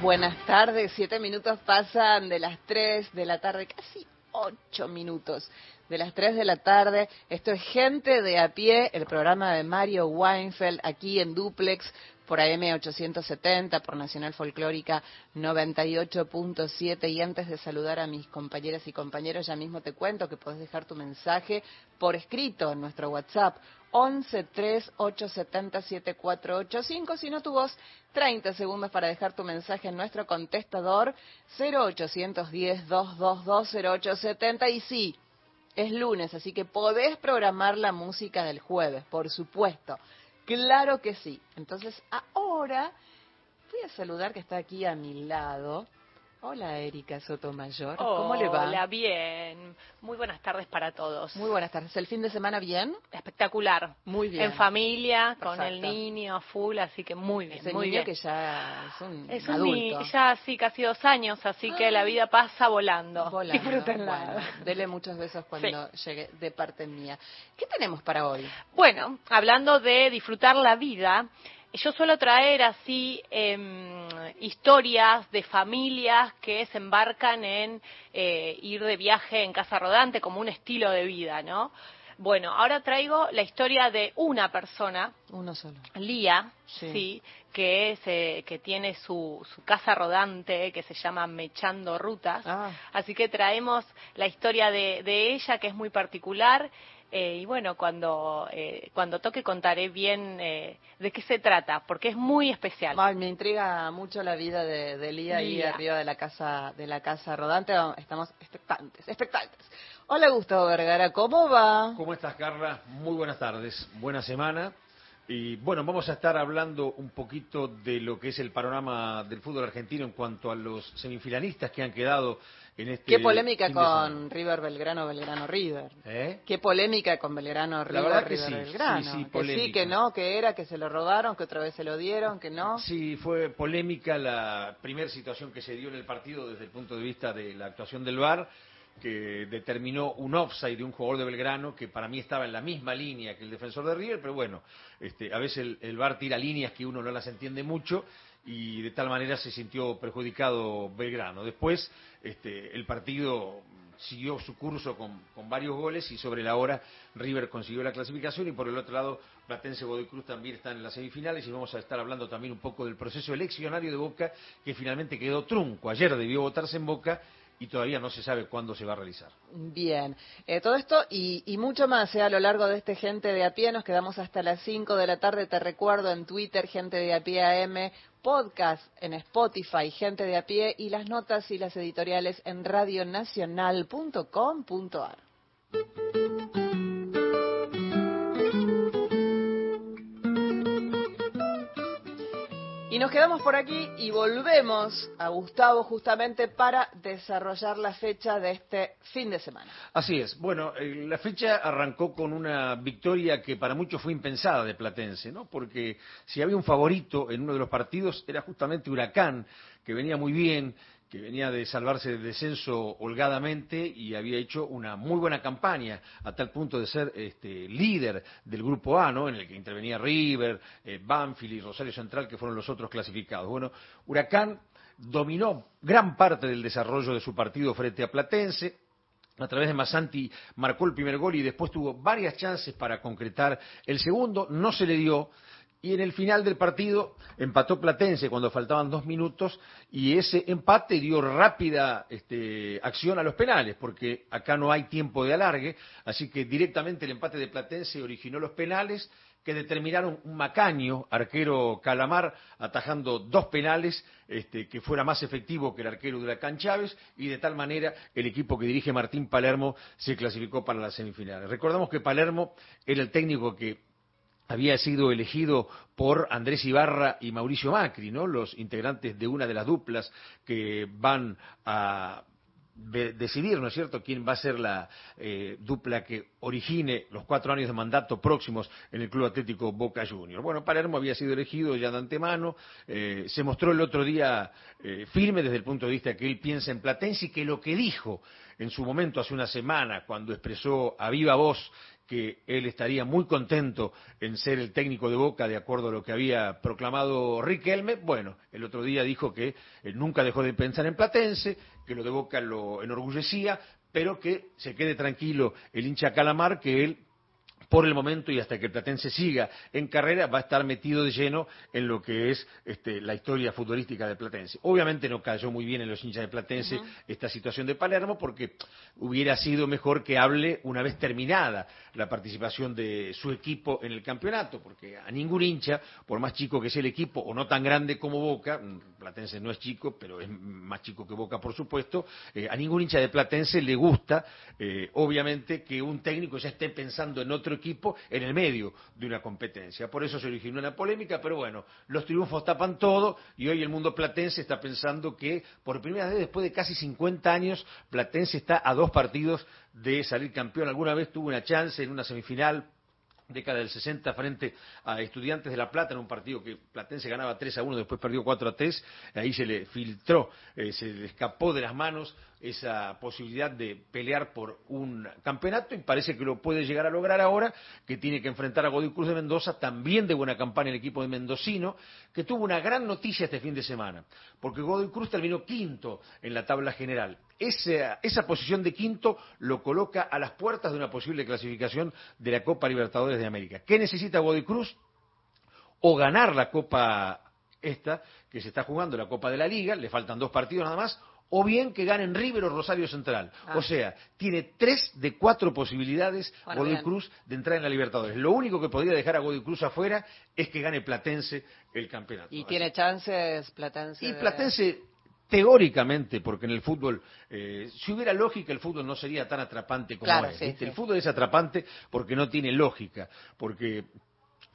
Buenas tardes. Siete minutos pasan de las tres de la tarde, casi ocho minutos de las tres de la tarde. Esto es Gente de a pie, el programa de Mario Weinfeld aquí en Duplex por AM 870, por Nacional Folclórica 98.7. Y antes de saludar a mis compañeras y compañeros, ya mismo te cuento que podés dejar tu mensaje por escrito en nuestro WhatsApp 11 870 7485. Si no, tu voz, 30 segundos para dejar tu mensaje en nuestro contestador 0810 222 0870. Y sí, es lunes, así que podés programar la música del jueves, por supuesto. Claro que sí. Entonces, ahora voy a saludar que está aquí a mi lado Hola, Erika Sotomayor. ¿Cómo le va? Hola, bien. Muy buenas tardes para todos. Muy buenas tardes. ¿El fin de semana bien? Espectacular. Muy bien. En familia, con el niño, full, así que muy bien. Ese muy niño bien. que ya es un es adulto. ya sí, casi dos años, así que la vida pasa volando. Volando. Disfrútenla. Bueno, dele muchos besos cuando llegue de parte mía. ¿Qué tenemos para hoy? Bueno, hablando de disfrutar la vida, yo suelo traer así eh, historias de familias que se embarcan en eh, ir de viaje en casa rodante como un estilo de vida, ¿no? Bueno, ahora traigo la historia de una persona, uno solo, Lía, sí, que es eh, que tiene su, su, casa rodante que se llama Mechando Rutas. Ah. Así que traemos la historia de, de ella que es muy particular eh, y bueno, cuando, eh, cuando toque contaré bien eh, de qué se trata, porque es muy especial. Ay, me intriga mucho la vida de, de Lía, ahí arriba de la casa de la casa rodante. Estamos expectantes, expectantes. Hola Gustavo Vergara, ¿cómo va? ¿Cómo estás Carla? Muy buenas tardes, buena semana. Y bueno, vamos a estar hablando un poquito de lo que es el panorama del fútbol argentino en cuanto a los semifinalistas que han quedado en este. Qué polémica con River Belgrano, Belgrano River. ¿Eh? Qué polémica con Belgrano River, La verdad que River sí, Belgrano. Sí, sí, que polémica. sí, que no, que era, que se lo robaron, que otra vez se lo dieron, que no. Sí, fue polémica la primera situación que se dio en el partido desde el punto de vista de la actuación del VAR que determinó un offside de un jugador de Belgrano que para mí estaba en la misma línea que el defensor de River, pero bueno, este, a veces el, el VAR tira líneas que uno no las entiende mucho y de tal manera se sintió perjudicado Belgrano. Después este, el partido siguió su curso con, varios goles y sobre la hora River consiguió la clasificación y por el otro lado Platense Godoy Cruz también están en las semifinales y vamos a estar hablando también un poco del proceso eleccionario de Boca que finalmente quedó trunco. Ayer debió votarse en Boca y todavía no se sabe cuándo se va a realizar. Bien, eh, todo esto y, mucho más eh, a lo largo de este Gente de a pie, nos quedamos hasta las 5 de la tarde, te recuerdo en Twitter, Gente de a pie AM, podcast en Spotify, Gente de a pie y las notas y las editoriales en radionacional.com.ar. Y nos quedamos por aquí y volvemos a Gustavo justamente para desarrollar la fecha de este fin de semana. Así es. Bueno, eh, la fecha arrancó con una victoria que para muchos fue impensada de Platense, ¿no? Porque si había un favorito en uno de los partidos era justamente Huracán, que venía muy bien, que venía de salvarse del descenso holgadamente y había hecho una muy buena campaña a tal punto de ser este, líder del grupo A, ¿no? En el que intervenía River, eh, Banfield y Rosario Central, que fueron los otros clasificados. Bueno, Huracán dominó gran parte del desarrollo de su partido frente a Platense, a través de Masanti marcó el primer gol y después tuvo varias chances para concretar el segundo, no se le dio. Y en el final del partido empató Platense cuando faltaban dos minutos y ese empate dio rápida este, acción a los penales, porque acá no hay tiempo de alargue, así que directamente el empate de Platense originó los penales que determinaron un macaño, arquero Calamar, atajando dos penales, este, que fuera más efectivo que el arquero Huracán Chávez, y de tal manera el equipo que dirige Martín Palermo se clasificó para las semifinales. Recordamos que Palermo era el técnico que había sido elegido por Andrés Ibarra y Mauricio Macri, ¿no? Los integrantes de una de las duplas que van a de decidir, ¿no es cierto?, quién va a ser la eh, dupla que origine los cuatro años de mandato próximos en el Club Atlético Boca Juniors. Bueno, Palermo había sido elegido ya de antemano, eh, se mostró el otro día eh, firme desde el punto de vista que él piensa en Platense y que lo que dijo en su momento hace una semana, cuando expresó a viva voz que él estaría muy contento en ser el técnico de Boca de acuerdo a lo que había proclamado Riquelme. Bueno, el otro día dijo que él nunca dejó de pensar en Platense, que lo de Boca lo enorgullecía, pero que se quede tranquilo el hincha Calamar, que él por el momento y hasta que el Platense siga en carrera, va a estar metido de lleno en lo que es este, la historia futbolística de Platense. Obviamente no cayó muy bien en los hinchas de Platense esta situación de Palermo, porque hubiera sido mejor que hable una vez terminada la participación de su equipo en el campeonato, porque a ningún hincha, por más chico que sea el equipo o no tan grande como Boca, Platense no es chico, pero es más chico que Boca, por supuesto, eh, a ningún hincha de Platense le gusta, eh, obviamente, que un técnico ya esté pensando en otro equipo en el medio de una competencia. Por eso se originó una polémica, pero bueno, los triunfos tapan todo y hoy el mundo platense está pensando que por primera vez después de casi 50 años Platense está a dos partidos de salir campeón. Alguna vez tuvo una chance en una semifinal década del 60 frente a Estudiantes de La Plata en un partido que Platense ganaba 3 a 1, después perdió 4 a 3, ahí se le filtró, eh, se le escapó de las manos esa posibilidad de pelear por un campeonato y parece que lo puede llegar a lograr ahora, que tiene que enfrentar a Godoy Cruz de Mendoza, también de buena campaña el equipo de Mendocino, que tuvo una gran noticia este fin de semana, porque Godoy Cruz terminó quinto en la tabla general. Esa, esa posición de quinto lo coloca a las puertas de una posible clasificación de la Copa Libertadores de América. ¿Qué necesita Godoy Cruz? O ganar la Copa esta, que se está jugando, la Copa de la Liga, le faltan dos partidos nada más, o bien que ganen River o Rosario Central. O ah. sea, tiene tres de cuatro posibilidades Godoy Cruz de entrar en la Libertadores. Lo único que podría dejar a Godoy Cruz afuera es que gane Platense el campeonato. ¿Y tiene chances Platense? Y Platense, teóricamente, porque en el fútbol, eh, si hubiera lógica, el fútbol no sería tan atrapante como es. El fútbol es atrapante porque no tiene lógica, porque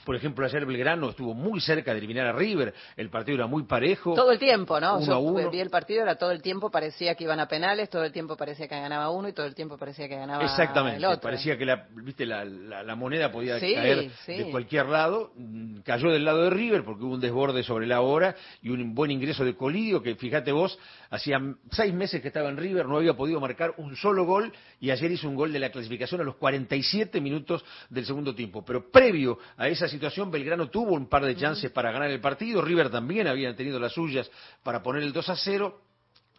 por ejemplo, ayer Belgrano estuvo muy cerca de eliminar a River, el partido era muy parejo. Todo el tiempo, ¿no? Yo vi el partido, era todo el tiempo, parecía que iban a penales, todo el tiempo parecía que ganaba uno y todo el tiempo parecía que ganaba Exactamente, el otro. parecía que la, viste, la, la, moneda podía caer de cualquier lado. Mm, cayó del lado de River porque hubo un desborde sobre la hora y un buen ingreso de Colidio, que fíjate vos, hacía seis meses que estaba en River, no había podido marcar un solo gol y ayer hizo un gol de la clasificación a los 47 minutos del segundo tiempo. Pero previo a esa situación, Belgrano tuvo un par de chances para ganar el partido, River también había tenido las suyas para poner el 2 a 0,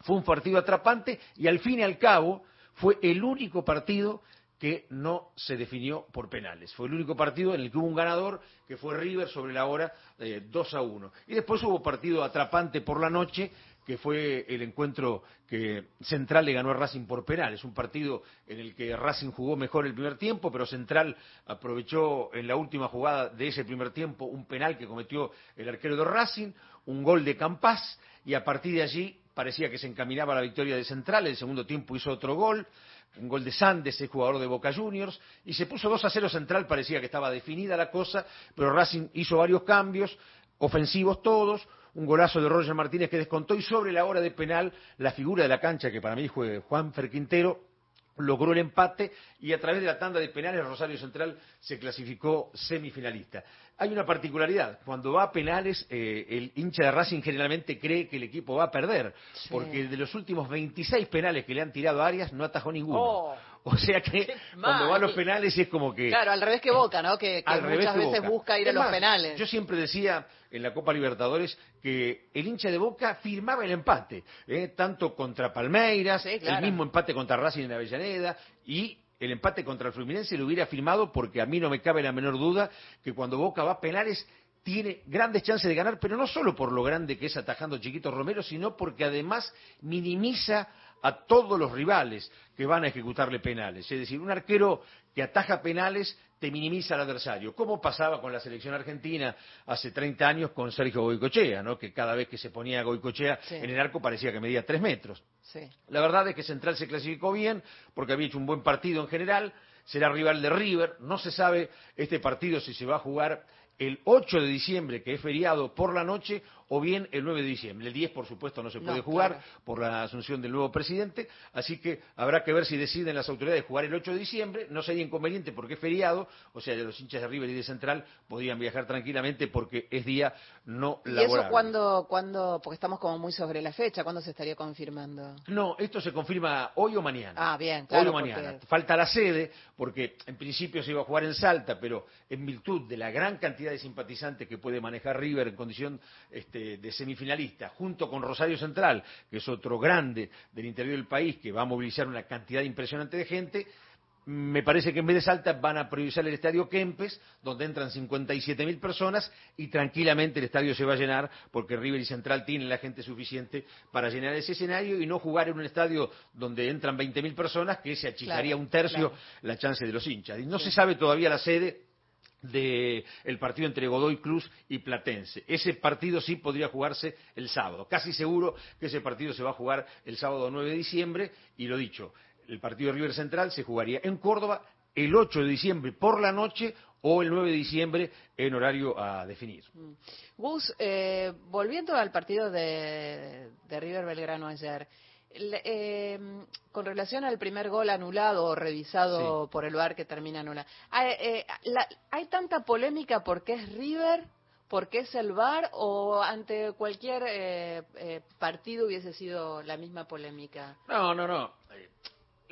fue un partido atrapante y al fin y al cabo fue el único partido que no se definió por penales. Fue el único partido en el que hubo un ganador, que fue River sobre la hora eh, 2 a 1. Y después hubo partido atrapante por la noche, que fue el encuentro que Central le ganó a Racing por penal. Es un partido en el que Racing jugó mejor el primer tiempo, pero Central aprovechó en la última jugada de ese primer tiempo un penal que cometió el arquero de Racing, un gol de Campás, y a partir de allí parecía que se encaminaba a la victoria de Central. En el segundo tiempo hizo otro gol, un gol de Sandes, el jugador de Boca Juniors, y se puso 2 a 0 Central, parecía que estaba definida la cosa, pero Racing hizo varios cambios, ofensivos todos, un golazo de Roger Martínez que descontó y sobre la hora de penal la figura de la cancha que para mí fue Juan Ferquintero logró el empate y a través de la tanda de penales Rosario Central se clasificó semifinalista. Hay una particularidad, cuando va a penales eh, el hincha de Racing generalmente cree que el equipo va a perder, porque de los últimos 26 penales que le han tirado a Arias no atajó ninguno. Oh. O sea que cuando va a los penales es como que... Claro, al revés que Boca, ¿no? Que, muchas veces busca ir a los penales. Yo siempre decía en la Copa Libertadores que el hincha de Boca firmaba el empate, ¿eh? tanto contra Palmeiras, el mismo empate contra Racing en Avellaneda y el empate contra el Fluminense lo hubiera firmado porque a mí no me cabe la menor duda que cuando Boca va a penales tiene grandes chances de ganar, pero no solo por lo grande que es atajando Chiquito Romero, sino porque además minimiza a todos los rivales que van a ejecutarle penales. Es decir, un arquero que ataja penales te minimiza al adversario, como pasaba con la selección argentina hace 30 años con Sergio Goicochea, ¿no? que cada vez que se ponía Goicochea en el arco parecía que medía tres metros. La verdad es que Central se clasificó bien porque había hecho un buen partido en general, será rival de River, no se sabe este partido si se va a jugar el 8 de diciembre, que es feriado por la noche, o bien el 9 de diciembre. El 10, por supuesto, no se puede jugar por la asunción del nuevo presidente, así que habrá que ver si deciden las autoridades jugar el 8 de diciembre. No sería inconveniente porque es feriado, o sea, los hinchas de River y de Central podrían viajar tranquilamente porque es día no laborable. ¿Y eso cuándo, cuándo, porque estamos como muy sobre la fecha, cuándo se estaría confirmando? No, esto se confirma hoy o mañana. Ah, bien, claro. Hoy o mañana. Falta la sede, porque en principio se iba a jugar en Salta, pero en virtud de la gran cantidad de simpatizantes que puede manejar River en condición este, de semifinalista, junto con Rosario Central, que es otro grande del interior del país, que va a movilizar una cantidad impresionante de gente, me parece que en vez de Salta van a priorizar el estadio Kempes, donde entran 57.000 personas y tranquilamente el estadio se va a llenar porque River y Central tienen la gente suficiente para llenar ese escenario y no jugar en un estadio donde entran 20.000 personas, que se achicaría un tercio la chance de los hinchas. Y no se sabe todavía la sede del partido entre Godoy Cruz y Platense. Ese partido sí podría jugarse el sábado. Casi seguro que ese partido se va a jugar el sábado 9 de diciembre y lo dicho, el partido de River Central se jugaría en Córdoba el 8 de diciembre por la noche o el 9 de diciembre en horario a definir. Mm. Gus, eh, volviendo al partido de, River Belgrano ayer, eh, con relación al primer gol anulado o revisado por el VAR que termina anulado, ¿hay, eh, ¿hay tanta polémica porque es River? porque es el VAR o ante cualquier partido hubiese sido la misma polémica? No, no, no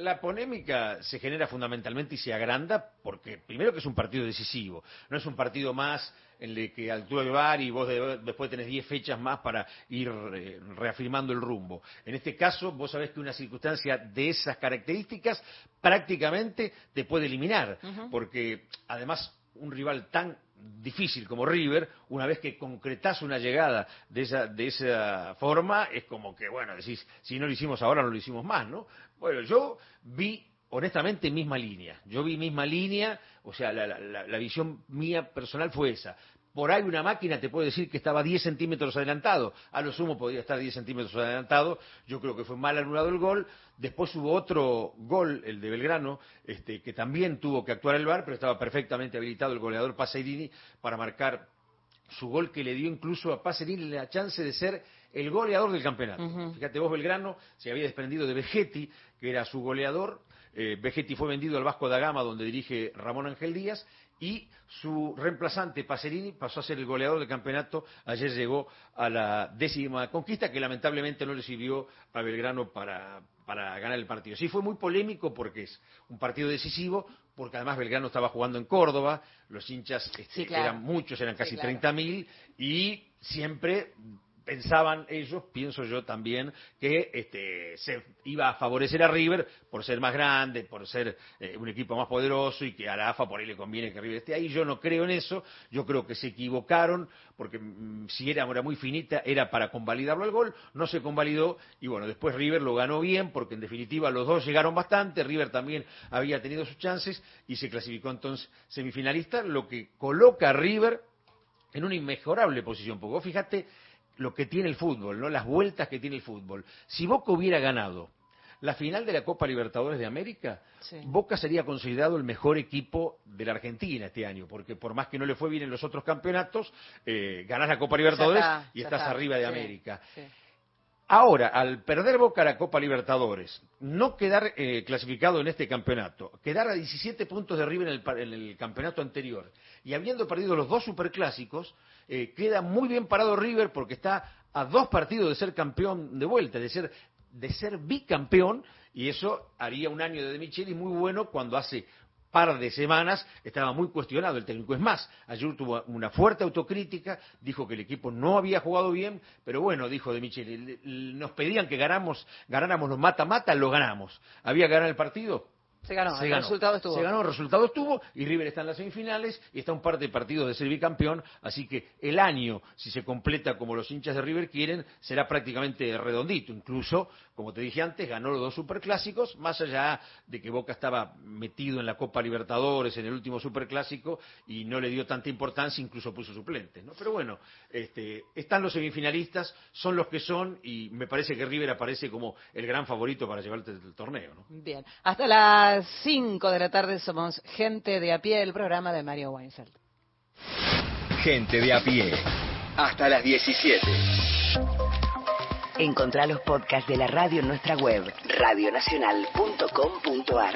la polémica se genera fundamentalmente y se agranda porque, primero, que es un partido decisivo. No es un partido más en el que actúa el VAR y vos después tenés 10 fechas más para ir eh, reafirmando el rumbo. En este caso, vos sabés que una circunstancia de esas características prácticamente te puede eliminar, porque además un rival tan difícil como River, una vez que concretás una llegada de esa, de esa forma, es como que, bueno, decís, si no lo hicimos ahora, no lo hicimos más, ¿no? Bueno, yo vi honestamente misma línea. Yo vi misma línea, o sea, la, la, visión mía personal fue esa. Por ahí una máquina te puede decir que estaba 10 centímetros adelantado. A lo sumo podría estar 10 centímetros adelantado. Yo creo que fue mal anulado el gol. Después hubo otro gol, el de Belgrano, este, que también tuvo que actuar el VAR, pero estaba perfectamente habilitado el goleador Paserini para marcar su gol que le dio incluso a Paserini la chance de ser el goleador del campeonato. Fíjate vos, Belgrano se había desprendido de Vegetti, que era su goleador. Eh, Vegetti fue vendido al Vasco da Gama, donde dirige Ramón Ángel Díaz, y su reemplazante Pacerini pasó a ser el goleador del campeonato. Ayer llegó a la décima conquista que lamentablemente no le sirvió a Belgrano para, ganar el partido. Sí fue muy polémico porque es un partido decisivo, porque además Belgrano estaba jugando en Córdoba, los hinchas este, eran muchos, eran casi 30.000 y siempre pensaban ellos, pienso yo también, que este, se iba a favorecer a River por ser más grande, por ser eh, un equipo más poderoso y que a la AFA por ahí le conviene que River esté ahí. Yo no creo en eso, yo creo que se equivocaron porque mm, si era hora muy finita era para convalidarlo el gol, no se convalidó y bueno, después River lo ganó bien porque en definitiva los dos llegaron bastante, River también había tenido sus chances y se clasificó entonces semifinalista, lo que coloca a River en una inmejorable posición, porque fíjate lo que tiene el fútbol, ¿no? Las vueltas que tiene el fútbol. Si Boca hubiera ganado la final de la Copa Libertadores de América, Boca sería considerado el mejor equipo de la Argentina este año, porque por más que no le fue bien en los otros campeonatos, eh, ganás la Copa Libertadores y estás arriba de América. Ahora, al perder Boca la Copa Libertadores, no quedar eh, clasificado en este campeonato, quedar a 17 puntos de arriba en el, campeonato anterior y habiendo perdido los dos superclásicos, eh, queda muy bien parado River porque está a dos partidos de ser campeón de vuelta, de ser, de ser bicampeón, y eso haría un año de De Micheli muy bueno cuando hace par de semanas estaba muy cuestionado el técnico. Es más, ayer tuvo una fuerte autocrítica, dijo que el equipo no había jugado bien, pero bueno, dijo de Michel, nos pedían que ganáramos, ganáramos los mata-mata, lo ganamos. ¿Había que ganar el partido? Se ganó, el resultado estuvo. Se ganó, el resultado estuvo y River está en las semifinales y está un par de partidos de ser bicampeón, así que el año, si se completa como los hinchas de River quieren, será prácticamente redondito. Incluso, como te dije antes, ganó los dos superclásicos, más allá de que Boca estaba metido en la Copa Libertadores, en el último superclásico, y no le dio tanta importancia, incluso puso suplentes. ¿no? Pero bueno, este, están los semifinalistas, son los que son, y me parece que River aparece como el gran favorito para llevarte el torneo. ¿no? Bien, hasta la 5 de la tarde somos Gente de a pie, el programa de Mario Weinfeld. Gente de a pie. Hasta las 17. Encontrá los podcasts de la radio en nuestra web, radionacional.com.ar.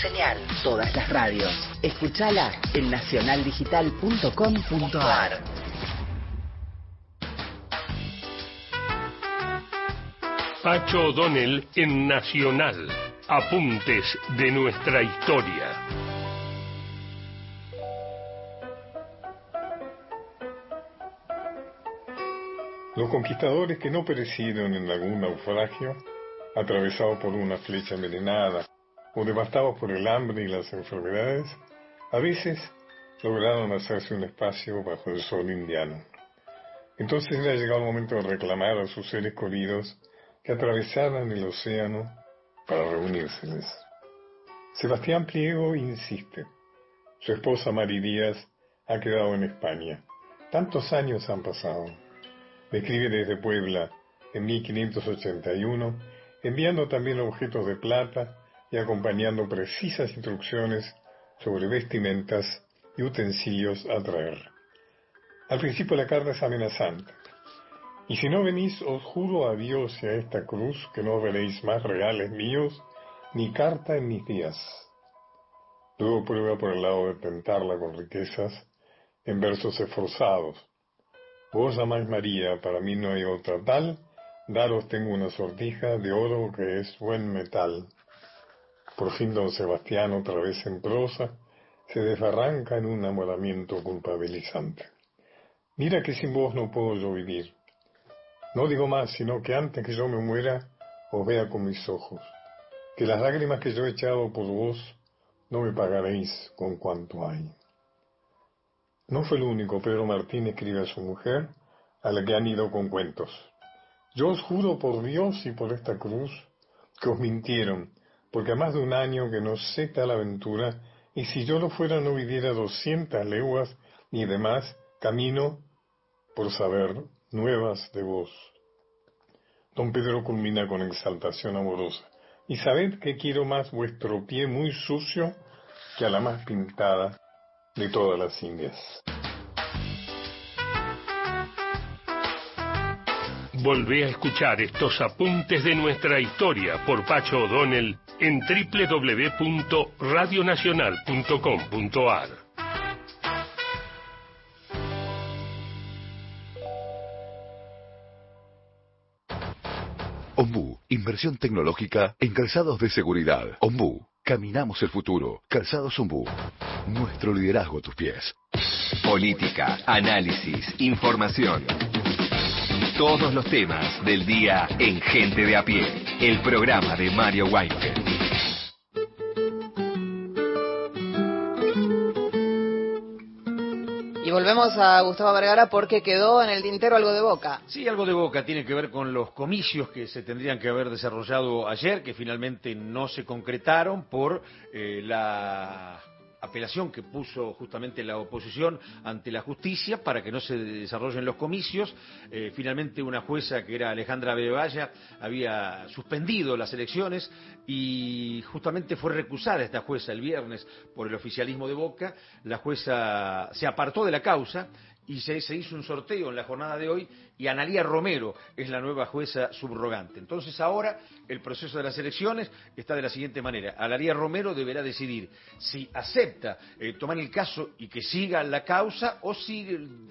Señal. Todas las radios. Escúchala en nacionaldigital.com.ar. Pacho O'Donnell en Nacional. Apuntes de nuestra historia. Los conquistadores que no perecieron en algún naufragio, atravesados por una flecha envenenada o devastados por el hambre y las enfermedades, a veces lograron hacerse un espacio bajo el sol indiano. Entonces era llegado el momento de reclamar a sus seres queridos que atravesaran el océano para reunírseles. Sebastián Pliego insiste. Su esposa Mari Díaz ha quedado en España. Tantos años han pasado. Me escribe desde Puebla en 1581, enviando también objetos de plata acompañando precisas instrucciones sobre vestimentas y utensilios a traer. Al principio la carta es amenazante. Y si no venís, os juro a Dios y a esta cruz que no veréis más reales míos, ni carta en mis días. Luego prueba por el lado de tentarla con riquezas, en versos esforzados, Vos amáis María, para mí no hay otra tal, daros tengo una sortija de oro que es buen metal. Por fin don Sebastián, otra vez en prosa, se desbarranca en un enamoramiento culpabilizante. Mira que sin vos no puedo yo vivir. No digo más, sino que antes que yo me muera, os vea con mis ojos, que las lágrimas que yo he echado por vos no me pagaréis con cuanto hay. No fue el único, Pedro Martín escribe a su mujer, a la que han ido con cuentos. Yo os juro por Dios y por esta cruz que os mintieron, porque a más de un año que no sé tal aventura, y si yo no fuera no viviera doscientas leguas ni demás camino por saber nuevas de vos. Don Pedro culmina con exaltación amorosa. Y sabed que quiero más vuestro pie muy sucio que a la más pintada de todas las Indias. Volvé a escuchar estos apuntes de nuestra historia por Pacho O'Donnell en www.radionacional.com.ar. Ombu, inversión tecnológica en calzados de seguridad. Ombu, caminamos el futuro. Calzados Ombu, nuestro liderazgo a tus pies. Política, análisis, información. Todos los temas del día en Gente de a pie. El programa de Mario Weinfeld. Volvemos a Gustavo Vergara porque quedó en el tintero algo de boca. Sí, algo de boca tiene que ver con los comicios que se tendrían que haber desarrollado ayer, que finalmente no se concretaron por eh, la apelación que puso justamente la oposición ante la justicia para que no se desarrollen los comicios. Eh, finalmente una jueza que era Alejandra Bebaya había suspendido las elecciones y justamente fue recusada esta jueza el viernes por el oficialismo de Boca. La jueza se apartó de la causa y se, se, hizo un sorteo en la jornada de hoy y Analía Romero es la nueva jueza subrogante. Entonces ahora el proceso de las elecciones está de la siguiente manera. Analía Romero deberá decidir si acepta eh, tomar el caso y que siga la causa o si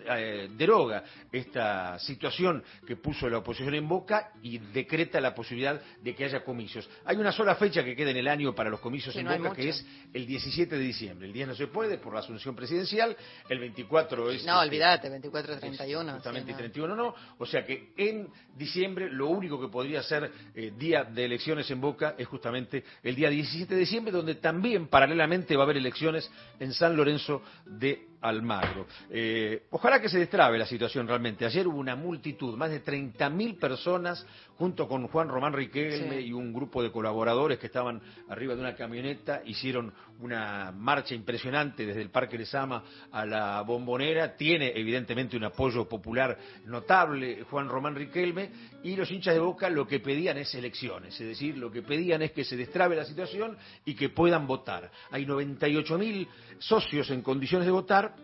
eh, deroga esta situación que puso la oposición en boca y decreta la posibilidad de que haya comicios. Hay una sola fecha que queda en el año para los comicios en no boca que es el 17 de diciembre. El 10 no se puede por la asunción presidencial, el 24 es... No, este, olvídate, 24, 31. Justamente sí, y no. 31 no. O sea que en diciembre lo único que podría ser eh, día de elecciones en Boca es justamente el día 17 de diciembre, donde también paralelamente va a haber elecciones en San Lorenzo de Almagro. Eh, ojalá que se destrabe la situación realmente. Ayer hubo una multitud, más de 30.000 personas, junto con Juan Román Riquelme Sí. y un grupo de colaboradores que estaban arriba de una camioneta, hicieron una marcha impresionante desde el Parque Lesama a la Bombonera. Tiene evidentemente un apoyo popular notable Juan Román Riquelme y los hinchas de Boca lo que pedían es elecciones, es decir, lo que pedían es que se destrabe la situación y que puedan votar. Hay 98.000 socios en condiciones de votar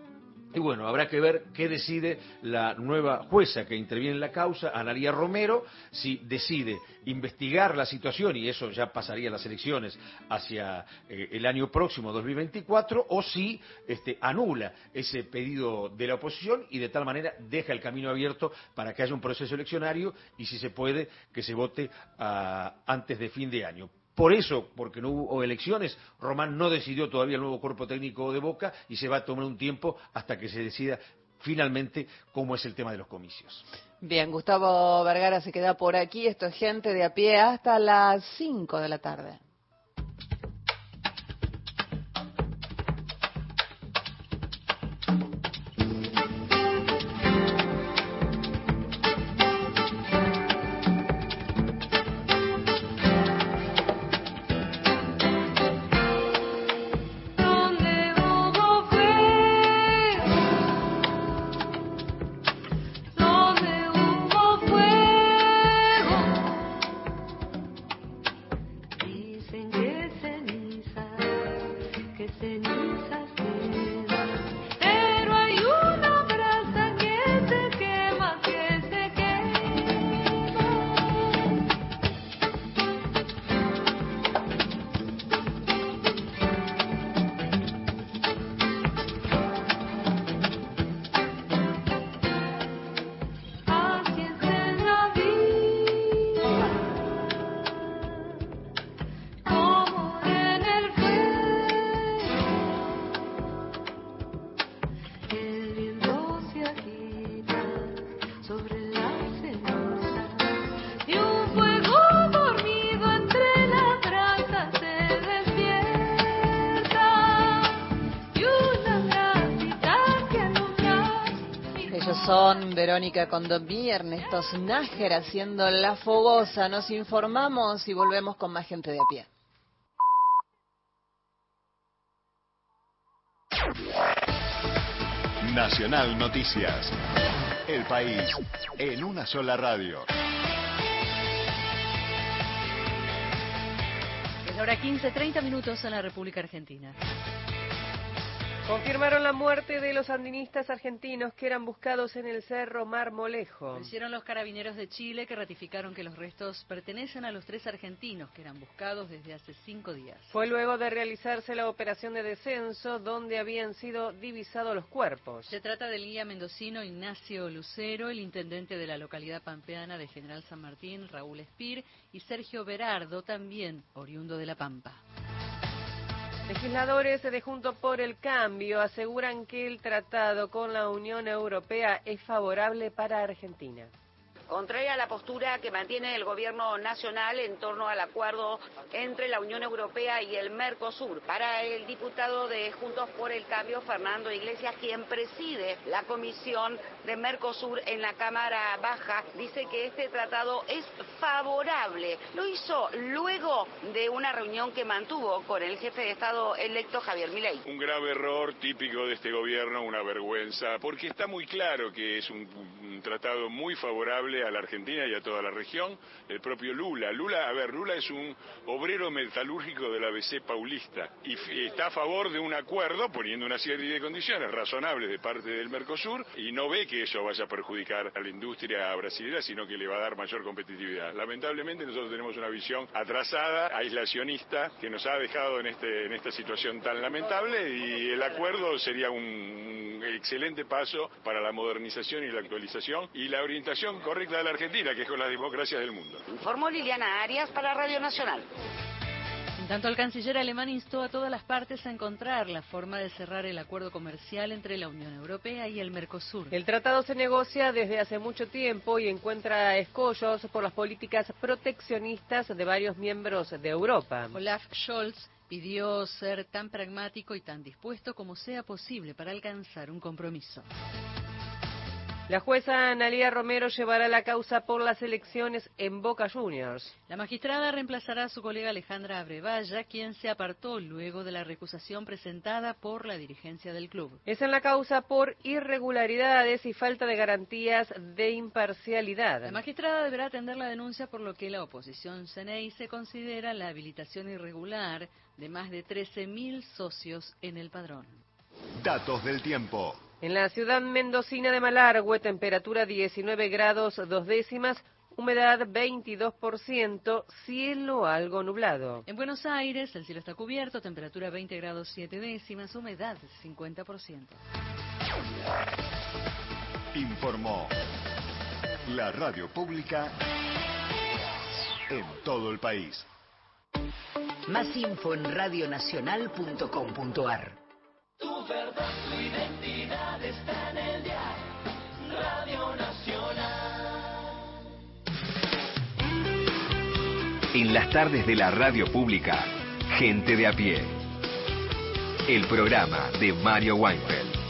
y bueno, habrá que ver qué decide la nueva jueza que interviene en la causa, Analía Romero, si decide investigar la situación, y eso ya pasaría las elecciones hacia eh, el año próximo, 2024, o si este, anula ese pedido de la oposición y de tal manera deja el camino abierto para que haya un proceso eleccionario y, si se puede, que se vote ah, antes de fin de año. Por eso, porque no hubo elecciones, Román no decidió todavía el nuevo cuerpo técnico de Boca y se va a tomar un tiempo hasta que se decida finalmente cómo es el tema de los comicios. Bien, Gustavo Vergara se queda por aquí. Esto es gente de a pie hasta las 5 de la tarde. Son Verónica Condomí, Ernesto Snager haciendo La Fogosa. Nos informamos y volvemos con más gente de a pie. Nacional Noticias. El país en una sola radio. Es la hora 15, 30 minutos en la República Argentina. Confirmaron la muerte de los andinistas argentinos que eran buscados en el Cerro Marmolejo. Lo hicieron los carabineros de Chile que ratificaron que los restos pertenecen a los tres argentinos que eran buscados desde hace cinco días. Fue luego de realizarse la operación de descenso donde habían sido divisados los cuerpos. Se trata del guía mendocino Ignacio Lucero, el intendente de la localidad pampeana de General San Martín, Raúl Espir, y Sergio Berardo, también oriundo de La Pampa. Legisladores de Junto por el Cambio aseguran que el tratado con la Unión Europea es favorable para Argentina. contraria a la postura que mantiene el gobierno nacional en torno al acuerdo entre la Unión Europea y el Mercosur. Para el diputado de Juntos por el Cambio, Fernando Iglesias, quien preside la comisión de Mercosur en la Cámara Baja, dice que este tratado es favorable. Lo hizo luego de una reunión que mantuvo con el jefe de Estado electo Javier Milei. Un grave error típico de este gobierno, una vergüenza, porque está muy claro que es un, tratado muy favorable a la Argentina y a toda la región. El propio Lula, Lula, a ver, Lula es un obrero metalúrgico del ABC paulista y está a favor de un acuerdo poniendo una serie de condiciones razonables de parte del Mercosur y no ve que eso vaya a perjudicar a la industria brasileña, sino que le va a dar mayor competitividad. Lamentablemente nosotros tenemos una visión atrasada, aislacionista, que nos ha dejado en, este, en esta situación tan lamentable y el acuerdo sería un, excelente paso para la modernización y la actualización y la orientación correcta de la Argentina, que es con las democracias del mundo. Informó Liliana Arias para Radio Nacional. Tanto, el canciller alemán instó a todas las partes a encontrar la forma de cerrar el acuerdo comercial entre la Unión Europea y el Mercosur. El tratado se negocia desde hace mucho tiempo y encuentra escollos por las políticas proteccionistas de varios miembros de Europa. Olaf Scholz, Pidió ser tan pragmático y tan dispuesto como sea posible para alcanzar un compromiso. La jueza Analia Romero llevará la causa por las elecciones en Boca Juniors. La magistrada reemplazará a su colega Alejandra Abrevaya, quien se apartó luego de la recusación presentada por la dirigencia del club. Es en la causa por irregularidades y falta de garantías de imparcialidad. La magistrada deberá atender la denuncia por lo que la oposición CNEI se considera la habilitación irregular de más de 13.000 socios en el padrón. Datos del tiempo. En la ciudad mendocina de Malargüe, temperatura 19 grados dos décimas, humedad 22%, cielo algo nublado. En Buenos Aires, el cielo está cubierto, temperatura 20 grados 7 décimas, humedad 50%. Informó la radio pública en todo el país. Más info en radionacional.com.ar. Tu verdad, tu identidad está en el dial. Radio Nacional. En las tardes de la radio pública, Gente de a pie. El programa de Mario Weinfeld.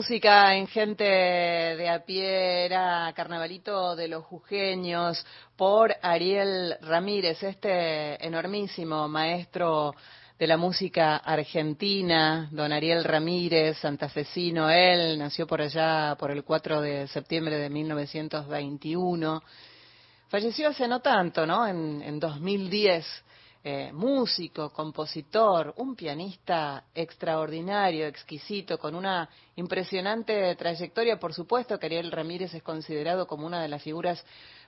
Música en gente de a pie era Carnavalito de los Jujeños por Ariel Ramírez, este enormísimo maestro de la música argentina, don Ariel Ramírez, santafesino, él nació por allá por el 4 de septiembre de 1921. Falleció hace no tanto, ¿no? En, en 2010 eh, músico, compositor, un pianista extraordinario, exquisito, con una impresionante trayectoria. Por supuesto que Ariel Ramírez es considerado como una de las figuras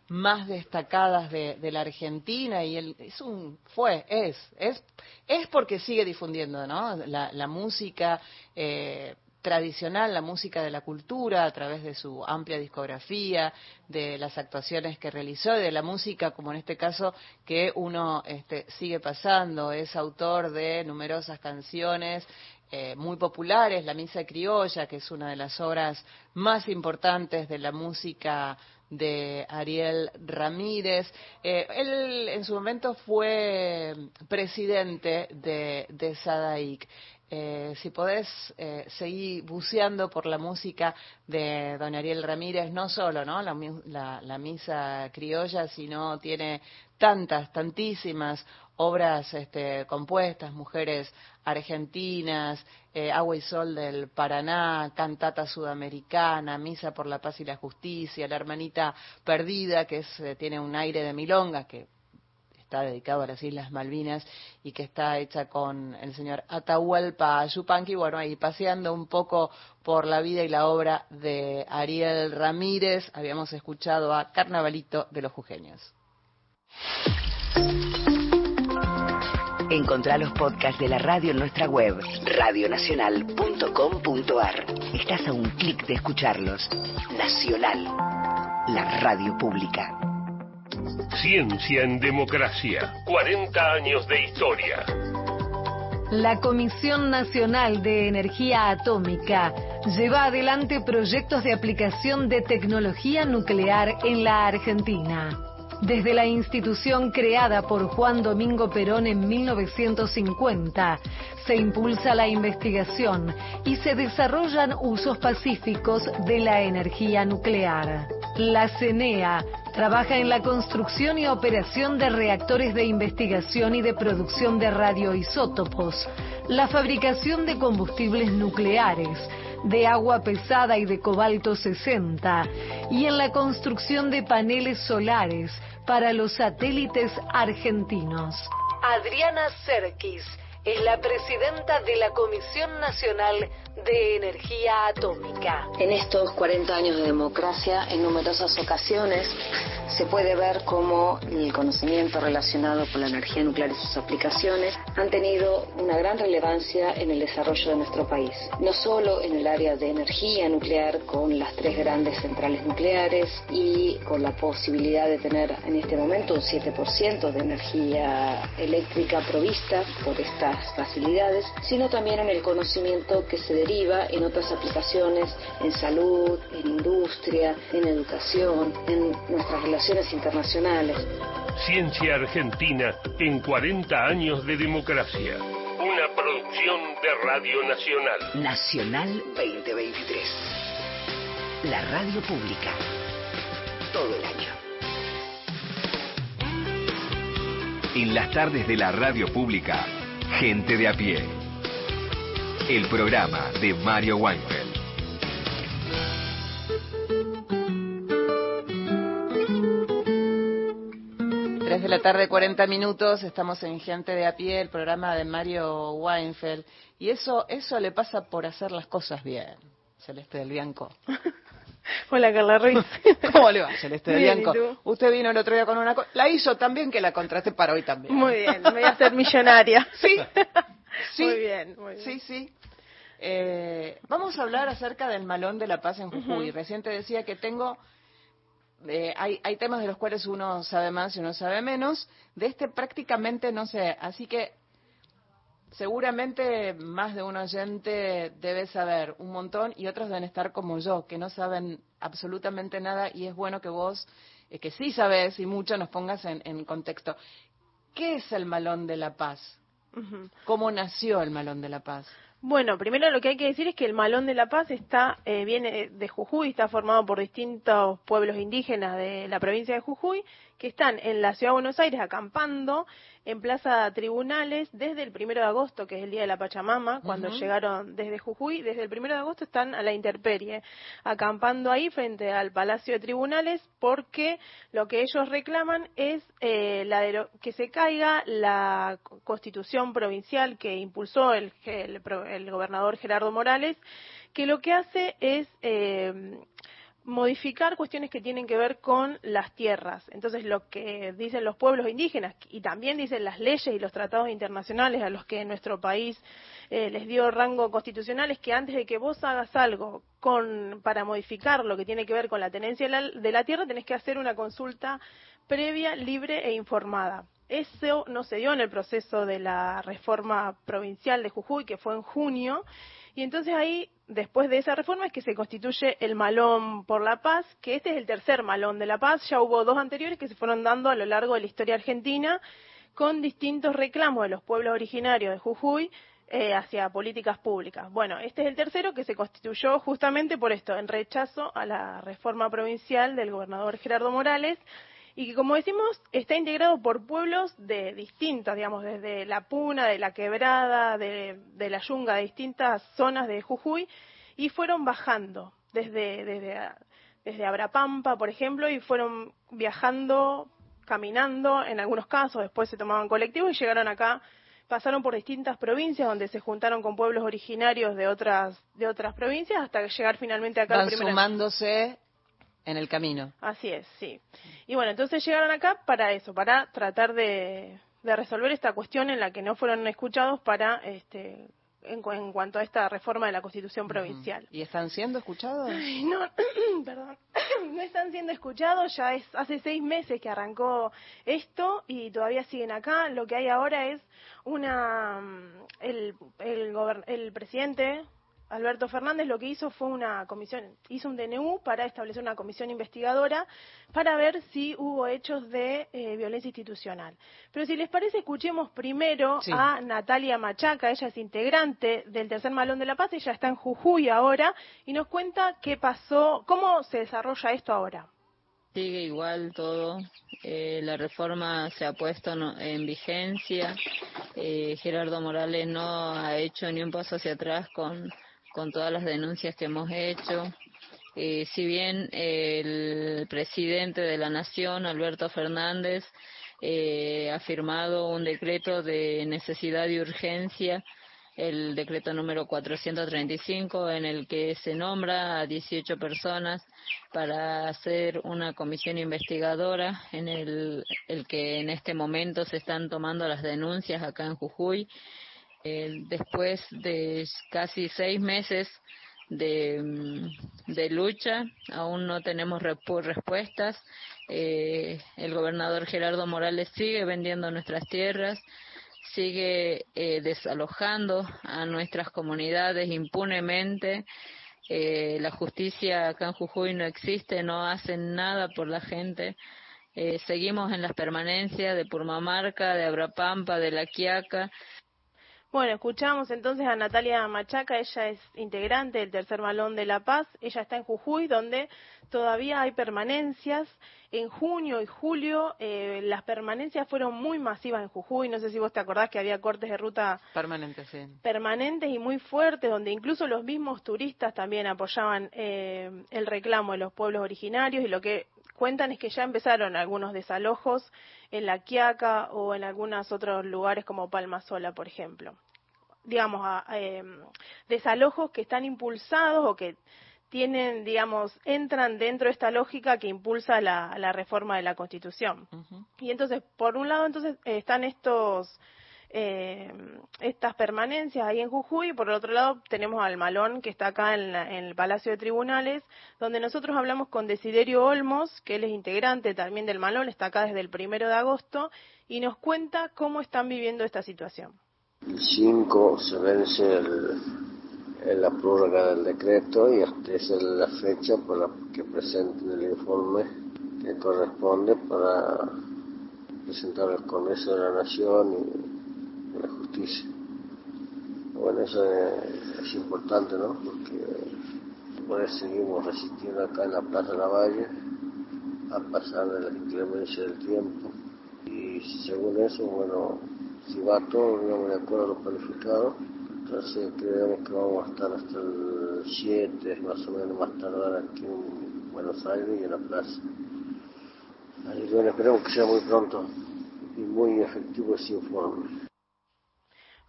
más destacadas de, la Argentina y él es un fue es es es porque sigue difundiendo no la, la música eh, tradicional, la música de la cultura, a través de su amplia discografía, de las actuaciones que realizó y de la música, como en este caso, que uno este, sigue pasando. Es autor de numerosas canciones eh, muy populares, La Misa Criolla, que es una de las obras más importantes de la música de Ariel Ramírez. Eh, él en su momento fue presidente de, de SADAIC. Eh, si podés eh, seguir buceando por la música de don Ariel Ramírez, no solo ¿no? La, la- la misa criolla, sino tiene tantas, tantísimas obras este, compuestas, mujeres argentinas, eh, Agua y Sol del Paraná, Cantata Sudamericana, Misa por la Paz y la Justicia, La Hermanita Perdida, que es, eh, tiene un aire de milonga, que está dedicado a las Islas Malvinas y que está hecha con el señor Atahualpa Yupanqui, bueno, ahí paseando un poco por la vida y la obra de Ariel Ramírez, habíamos escuchado a Carnavalito de los Jujeños. Encontrá los podcasts de la radio en nuestra web, radionacional.com.ar. Estás a un clic de escucharlos. Nacional, la radio pública. Ciencia en democracia. 40 años de historia. La Comisión Nacional de Energía Atómica lleva adelante proyectos de aplicación de tecnología nuclear en la Argentina. Desde la institución creada por Juan Domingo Perón en 1950, se impulsa la investigación y se desarrollan usos pacíficos de la energía nuclear. La CENEA trabaja en la construcción y operación de reactores de investigación y de producción de radioisótopos, la fabricación de combustibles nucleares, de agua pesada y de cobalto 60, y en la construcción de paneles solares para los satélites argentinos. Adriana Serkis es la presidenta de la Comisión Nacional de Energía Atómica. En estos 40 años de democracia, en numerosas ocasiones, se puede ver cómo el conocimiento relacionado con la energía nuclear y sus aplicaciones han tenido una gran relevancia en el desarrollo de nuestro país. No solo en el área de energía nuclear, con las tres grandes centrales nucleares y con la posibilidad de tener en este momento un 7% de energía eléctrica provista por estas facilidades, sino también en el conocimiento que se deriva en otras aplicaciones en salud, en industria, en educación, en nuestras relaciones internacionales. Ciencia Argentina en 40 años de democracia. Una producción de Radio Nacional. Nacional 2023. La radio pública. Todo el año. En las tardes de la radio pública, Gente de a pie. El programa de Mario Weinfeld. Tres de la tarde, 40 minutos, estamos en Gente de a pie, el programa de Mario Weinfeld, y eso, eso le pasa por hacer las cosas bien, Celeste del Bianco. Hola, Carla Ruiz. ¿Cómo le va, Celeste del Bien, ¿y Bianco? Usted vino el otro día con una la hizo también que la contraté para hoy también. Muy bien, me voy a hacer millonaria. Sí, sí. Muy bien, muy bien. Sí, sí. Eh, vamos a hablar acerca del malón de la paz en Jujuy. Recién te decía que tengo, eh, hay, hay temas de los cuales uno sabe más y uno sabe menos. De este prácticamente no sé. Así que seguramente más de un oyente debe saber un montón y otros deben estar como yo, que no saben absolutamente nada y es bueno que vos, eh, que sí sabes y mucho, nos pongas en, en contexto. ¿Qué es el malón de la paz? ¿Cómo nació el malón de la paz? Bueno, primero lo que hay que decir es que el Malón de la Paz está eh, viene de Jujuy, está formado por distintos pueblos indígenas de la provincia de Jujuy que están en la ciudad de Buenos Aires acampando en Plaza Tribunales desde el primero de agosto, que es el día de la Pachamama, cuando llegaron desde Jujuy, desde el primero de agosto están a la intemperie, acampando ahí frente al Palacio de Tribunales, porque lo que ellos reclaman es eh, la dero- que se caiga la co- constitución provincial que impulsó el, el el gobernador Gerardo Morales, que lo que hace es eh, modificar cuestiones que tienen que ver con las tierras. Entonces, lo que dicen los pueblos indígenas y también dicen las leyes y los tratados internacionales a los que nuestro país eh, les dio rango constitucional es que antes de que vos hagas algo con, para modificar lo que tiene que ver con la tenencia de la, de la tierra, tenés que hacer una consulta previa, libre e informada. Eso no se dio en el proceso de la reforma provincial de Jujuy, que fue en junio, y entonces ahí, después de esa reforma, es que se constituye el Malón por la Paz, que este es el tercer Malón de la Paz. Ya hubo dos anteriores que se fueron dando a lo largo de la historia argentina con distintos reclamos de los pueblos originarios de Jujuy eh, hacia políticas públicas. Bueno, este es el tercero que se constituyó justamente por esto, en rechazo a la reforma provincial del gobernador Gerardo Morales y que, como decimos, está integrado por pueblos de distintas, digamos, desde la Puna, de la Quebrada, de, de la Yunga, de distintas zonas de Jujuy, y fueron bajando desde, desde, desde Abrapampa, por ejemplo, y fueron viajando, caminando en algunos casos, después se tomaban colectivos y llegaron acá pasaron por distintas provincias donde se juntaron con pueblos originarios de otras de otras provincias hasta llegar finalmente acá Van al primer sumándose en el camino. Así es, sí. Y bueno, entonces llegaron acá para eso, para tratar de, de resolver esta cuestión en la que no fueron escuchados para este en, en cuanto a esta reforma de la Constitución provincial. ¿Y están siendo escuchados? Ay, no, perdón, no están siendo escuchados, ya es hace seis meses que arrancó esto y todavía siguen acá. Lo que hay ahora es una, mm, el, el presidente Alberto Fernández lo que hizo fue una comisión, hizo un DNU para establecer una comisión investigadora para ver si hubo hechos de eh, violencia institucional. Pero si les parece, escuchemos primero Sí. a Natalia Machaca, ella es integrante del Tercer Malón de la Paz, ella está en Jujuy ahora y nos cuenta qué pasó, cómo se desarrolla esto ahora. Sigue igual todo. Eh, la reforma se ha puesto no- en vigencia. Eh, Gerardo Morales no ha hecho ni un paso hacia atrás con, con todas las denuncias que hemos hecho. Eh, si bien el presidente de la Nación, Alberto Fernández, eh, ha firmado un decreto de necesidad y urgencia el decreto número 435 en el que se nombra a 18 personas para hacer una comisión investigadora en el, el que en este momento se están tomando las denuncias acá en Jujuy. Después de casi seis meses de, mm, lucha, aún no tenemos respuestas. Eh, el gobernador Gerardo Morales sigue vendiendo nuestras tierras, sigue eh, desalojando a nuestras comunidades impunemente. Eh, la justicia acá en Jujuy no existe, no hacen nada por la gente. Seguimos en las permanencias de Purmamarca, de Abrapampa, de La Quiaca. Bueno, escuchamos entonces a Natalia Machaca, ella es integrante del Tercer Malón de La Paz, ella está en Jujuy, donde todavía hay permanencias. En junio y julio eh, las permanencias fueron muy masivas en Jujuy, no sé si vos te acordás que había cortes de ruta Permanente, sí. permanentes y muy fuertes, donde incluso los mismos turistas también apoyaban eh, el reclamo de los pueblos originarios y lo que cuentan es que ya empezaron algunos desalojos en La Quiaca o en algunos otros lugares como Palma Sola, por ejemplo. Digamos, a- eh, desalojos que están impulsados o que tienen, digamos, entran dentro de esta lógica que impulsa la, la reforma de la Constitución. Y entonces, por un lado, entonces están estos eh, estas permanencias ahí en Jujuy y por el otro lado tenemos al Malón que está acá en, la- en el Palacio de Tribunales donde nosotros hablamos con Desiderio Olmos que él es integrante también del Malón está acá desde el primero de agosto y nos cuenta cómo están viviendo esta situación. El 5 se vence el- la prórroga del decreto y esta es la fecha por la que presenten el informe que corresponde para presentar al Congreso de la Nación y a la Justicia. Bueno, eso es, importante, ¿no? Porque por seguimos resistiendo acá en la Plaza Lavalle a pasar de la inclemencia del tiempo. Y según eso, bueno, si va todo, digamos, de acuerdo a lo planificado, entonces creemos que vamos a estar hasta el 7, más o menos, más tardar aquí en Buenos Aires y en la plaza. Así que bueno, esperemos que sea muy pronto y muy efectivo ese informe.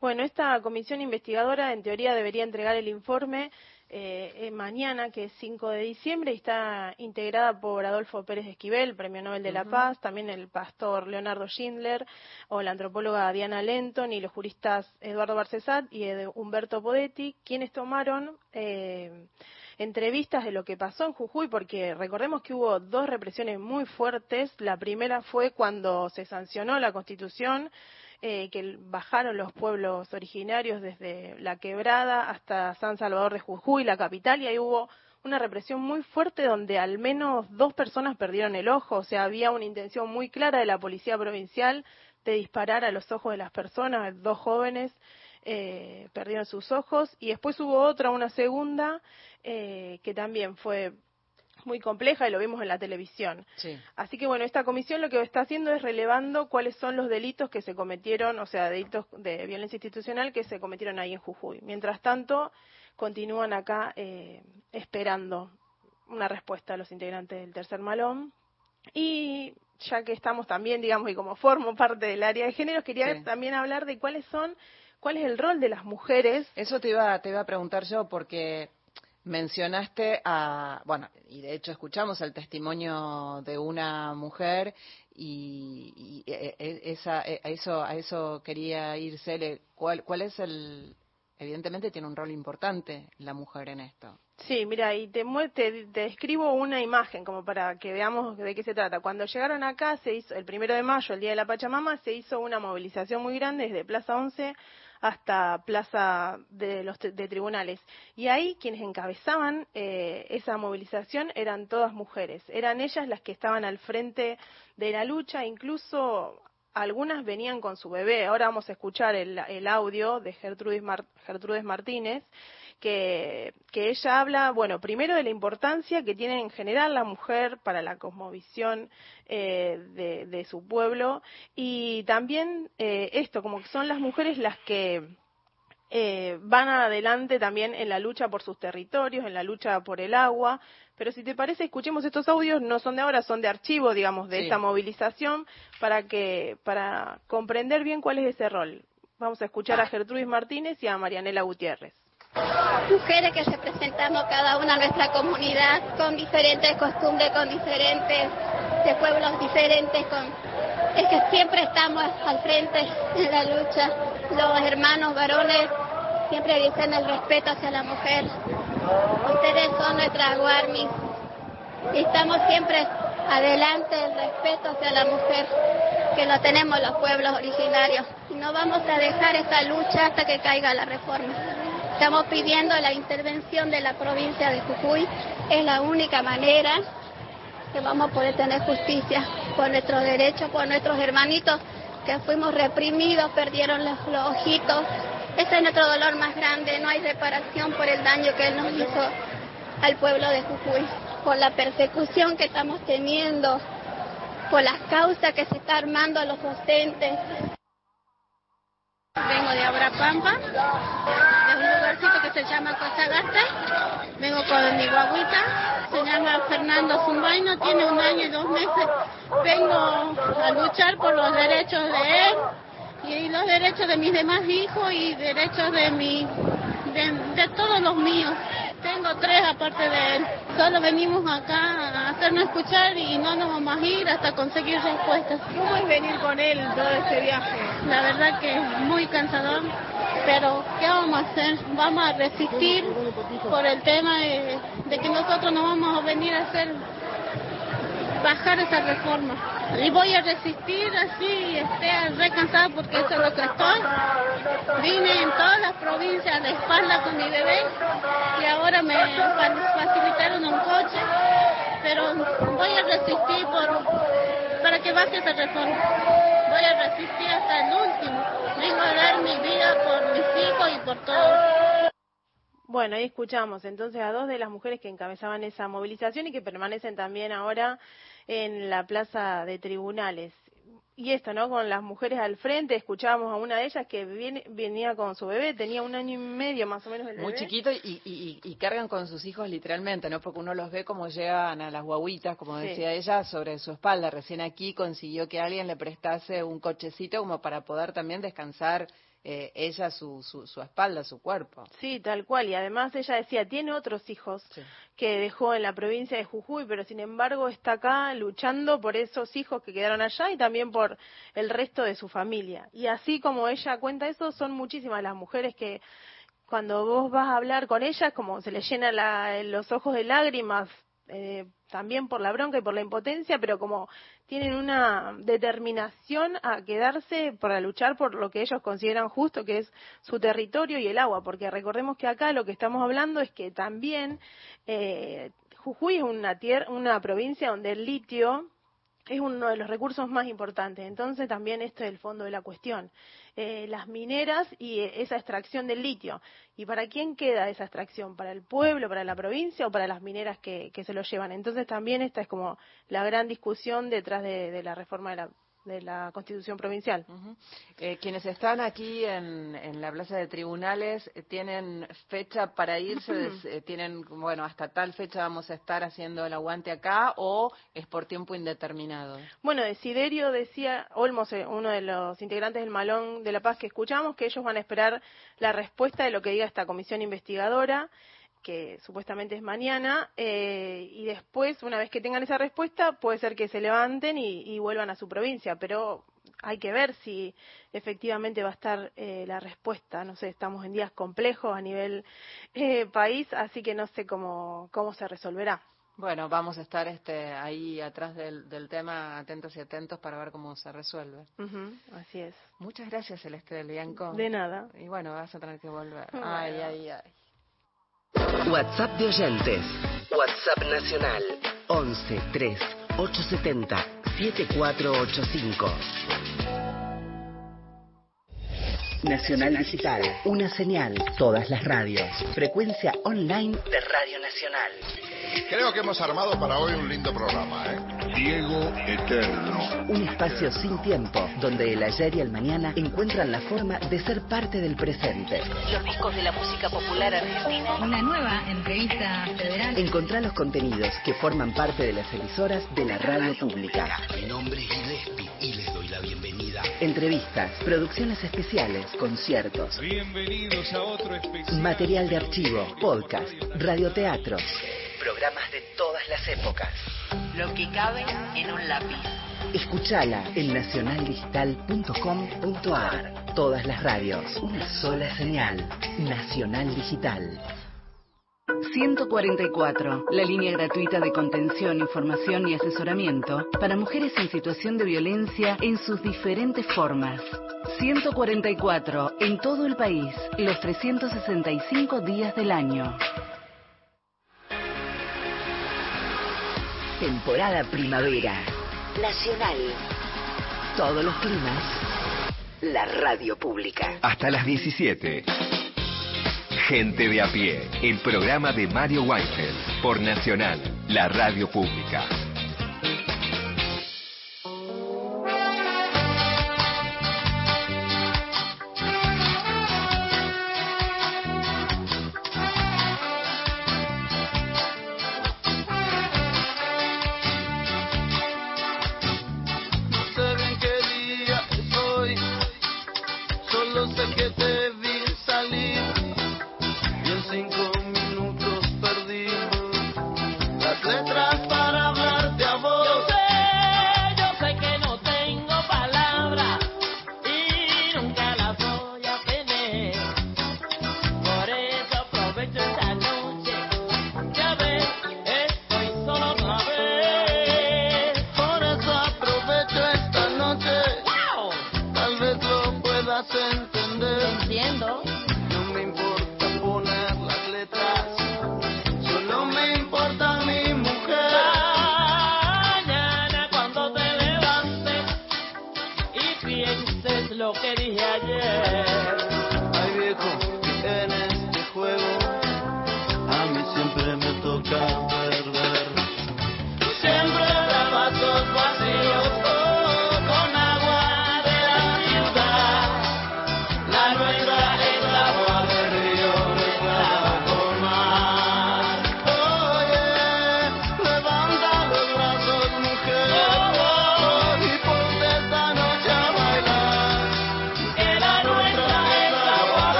Bueno, esta comisión investigadora en teoría debería entregar el informe eh, eh, mañana, que es 5 de diciembre, y está integrada por Adolfo Pérez Esquivel, Premio Nobel de la. Paz, también el pastor Leonardo Schindler, o la antropóloga Diana Lenton, y los juristas Eduardo Barcesat y Ed- Humberto Podetti, quienes tomaron eh, entrevistas de lo que pasó en Jujuy, porque recordemos que hubo dos represiones muy fuertes. La primera fue cuando se sancionó la Constitución, eh, que bajaron los pueblos originarios desde la quebrada hasta San Salvador de Jujuy, la capital, y ahí hubo una represión muy fuerte donde al menos dos personas perdieron el ojo, o sea, había una intención muy clara de la policía provincial de disparar a los ojos de las personas, dos jóvenes eh, perdieron sus ojos. Y después hubo otra, una segunda, eh, que también fue muy compleja y lo vimos en la televisión. Sí. Así que bueno, esta comisión lo que está haciendo es relevando cuáles son los delitos que se cometieron, o sea, delitos de violencia institucional que se cometieron ahí en Jujuy. Mientras tanto, continúan acá eh, esperando una respuesta a los integrantes del tercer malón. Y ya que estamos también, digamos, y como formo parte del área de género, quería Sí. también hablar de cuáles son, cuál es el rol de las mujeres. Eso te iba, te iba a preguntar yo porque mencionaste a, bueno, y de hecho escuchamos el testimonio de una mujer y, y, eh, eh, esa, eh, a eso, a eso quería ir Cele. ¿Cuál, cuál es el, evidentemente tiene un rol importante la mujer en esto. Sí, mira, y te, te, te describo una imagen como para que veamos de qué se trata. Cuando llegaron acá, se hizo el primero de mayo, el Día de la Pachamama, se hizo una movilización muy grande desde Plaza 11 hasta Plaza de los de tribunales. Y ahí quienes encabezaban eh, esa movilización eran todas mujeres. Eran ellas las que estaban al frente de la lucha, incluso algunas venían con su bebé. Ahora vamos a escuchar el, el audio de Gertrudis, Mar- Gertrudis Martínez, que, que ella habla, bueno, primero de la importancia que tiene en general la mujer para la cosmovisión eh, de, de su pueblo y también eh, esto, como que son las mujeres las que eh, van adelante también en la lucha por sus territorios, en la lucha por el agua. Pero si te parece, escuchemos estos audios, no son de ahora, son de archivo, digamos, de Sí. esta movilización, para que, para comprender bien cuál es ese rol. Vamos a escuchar a Gertrudis Martínez y a Marianela Gutiérrez. Mujeres que representamos cada una nuestra comunidad con diferentes costumbres, con diferentes de pueblos diferentes, es que siempre estamos al frente en la lucha. Los hermanos varones siempre dicen el respeto hacia la mujer. Ustedes son nuestras guarmis y estamos siempre adelante el respeto hacia la mujer que lo tenemos los pueblos originarios no vamos a dejar esta lucha hasta que caiga la reforma. Estamos pidiendo la intervención de la provincia de Jujuy. Es la única manera que vamos a poder tener justicia por nuestros derechos, por nuestros hermanitos que fuimos reprimidos, perdieron los, ojitos. Ese es nuestro dolor más grande. No hay reparación por el daño que él nos hizo al pueblo de Jujuy, por la persecución que estamos teniendo, por las causas que se está armando a los docentes. Vengo de Abrapampa, de un lugarcito que se llama Cosagasta. Vengo con mi guaguita, se llama Fernando Zumbaino, tiene un año y dos meses. Vengo a luchar por los derechos de él y los derechos de mis demás hijos y derechos de mi, de todos los míos. Tengo tres aparte de él. Solo venimos acá a hacernos escuchar y no nos vamos a ir hasta conseguir respuestas. ¿Cómo es venir con él todo este viaje? La verdad que es muy cansador, pero ¿qué vamos a hacer? Vamos a resistir por el tema de, de que nosotros no vamos a venir a hacer bajar esa reforma. Y voy a resistir así, esté re cansada porque eso es lo que estoy. Vine en todas las provincias de espalda con mi bebé y ahora me fa- facilitaron un coche, pero voy a resistir por, para que baje esa reforma. Voy a resistir hasta el último. Vengo a dar mi vida por mis hijos y por todos. Bueno, ahí escuchamos entonces a dos de las mujeres que encabezaban esa movilización y que permanecen también ahora en la plaza de tribunales. Y esto, ¿no? Con las mujeres al frente, escuchábamos a una de ellas que viene- venía con su bebé, tenía un año y medio más o menos el Muy bebé. chiquito y, y, y- cargan con sus hijos literalmente, ¿no? Porque uno los ve como llegan a las guaguitas, como Sí. decía ella, sobre su espalda. Recién aquí consiguió que alguien le prestase un cochecito como para poder también descansar eh, ella su, su, su espalda, su cuerpo. Sí, tal cual. Y además ella decía, tiene otros hijos que dejó en la provincia de Jujuy, pero sin embargo está acá luchando por esos hijos que quedaron allá y también por el resto de su familia. Y así como ella cuenta eso, son muchísimas las mujeres que cuando vos vas a hablar con ellas, como se les llena la- los ojos de lágrimas, eh, también por la bronca y por la impotencia, pero como tienen una determinación a quedarse para luchar por lo que ellos consideran justo, que es su territorio y el agua, porque recordemos que acá lo que estamos hablando es que también eh, Jujuy es una, una provincia donde el litio es uno de los recursos más importantes. Entonces también esto es el fondo de la cuestión. Eh, las mineras y eh, esa extracción del litio. ¿Y para quién queda esa extracción? ¿Para el pueblo, para la provincia o para las mineras que, que se lo llevan? Entonces también esta es como la gran discusión detrás de, de la reforma de la, de la Constitución Provincial. Eh, quienes están aquí en, en la plaza de tribunales eh, tienen fecha para irse, des- eh, tienen, bueno, hasta tal fecha vamos a estar haciendo el aguante acá o es por tiempo indeterminado. Bueno, Desiderio decía, Olmos, eh, uno de los integrantes del Malón de la Paz que escuchamos, que ellos van a esperar la respuesta de lo que diga esta comisión investigadora, que supuestamente es mañana, eh, y después, una vez que tengan esa respuesta, puede ser que se levanten y, y vuelvan a su provincia, pero hay que ver si efectivamente va a estar eh, la respuesta. No sé, estamos en días complejos a nivel eh, país, así que no sé cómo, cómo se resolverá. Bueno, vamos a estar este, ahí atrás del, del tema, atentos y atentos para ver cómo se resuelve. Así es. Muchas gracias, Celeste del Bianco. De nada. Y bueno, vas a tener que volver. Bueno. Ay, ay, ay. WhatsApp de oyentes. WhatsApp nacional 11 3 870 7485. Nacional Digital, una señal, todas las radios. Frecuencia online de Radio Nacional. Creo que hemos armado para hoy un lindo programa, ¿eh? Diego Eterno. Un espacio sin tiempo, donde el ayer y el mañana encuentran la forma de ser parte del presente. Los discos de la música popular argentina. Una nueva entrevista federal. Encontrá los contenidos que forman parte de las emisoras de la radio pública. Mi nombre es Gillespie y les doy la bienvenida. Entrevistas, producciones especiales, conciertos, Bienvenidos a otro especial. material de archivo, podcast, radioteatros. Programas de todas las épocas. Lo que cabe en un lápiz. Escuchala en nacionaldigital.com.ar. Todas las radios, una sola señal. Nacional Digital. 144, la línea gratuita de contención, información y asesoramiento para mujeres en situación de violencia en sus diferentes formas. 144, en todo el país, los 365 días del año. Temporada primavera. Nacional. Todos los climas. La radio pública. Hasta las 17. Gente de a pie, el programa de Mario Weinfeld por Nacional, la radio pública.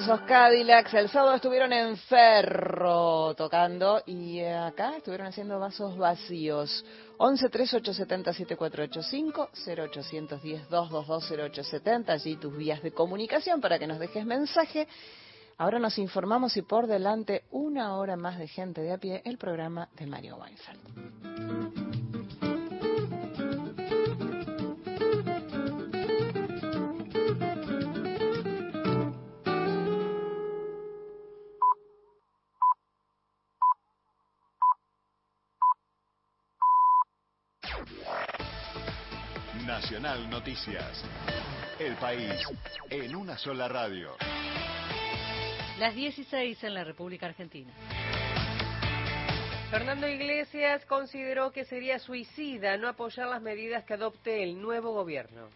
Fabulosos Cadillacs. El sábado estuvieron en Ferro tocando y eh, acá estuvieron haciendo vasos vacíos. 11 3870 7485 0810 222 0870 allí tus vías de comunicación para que nos dejes mensaje. Ahora nos informamos y por delante una hora más de gente de a pie el programa de Mario Weinfeld. Noticias. El país en una sola radio. Las 16 en la República Argentina. Fernando Iglesias consideró que sería suicida no apoyar las medidas que adopte el nuevo gobierno.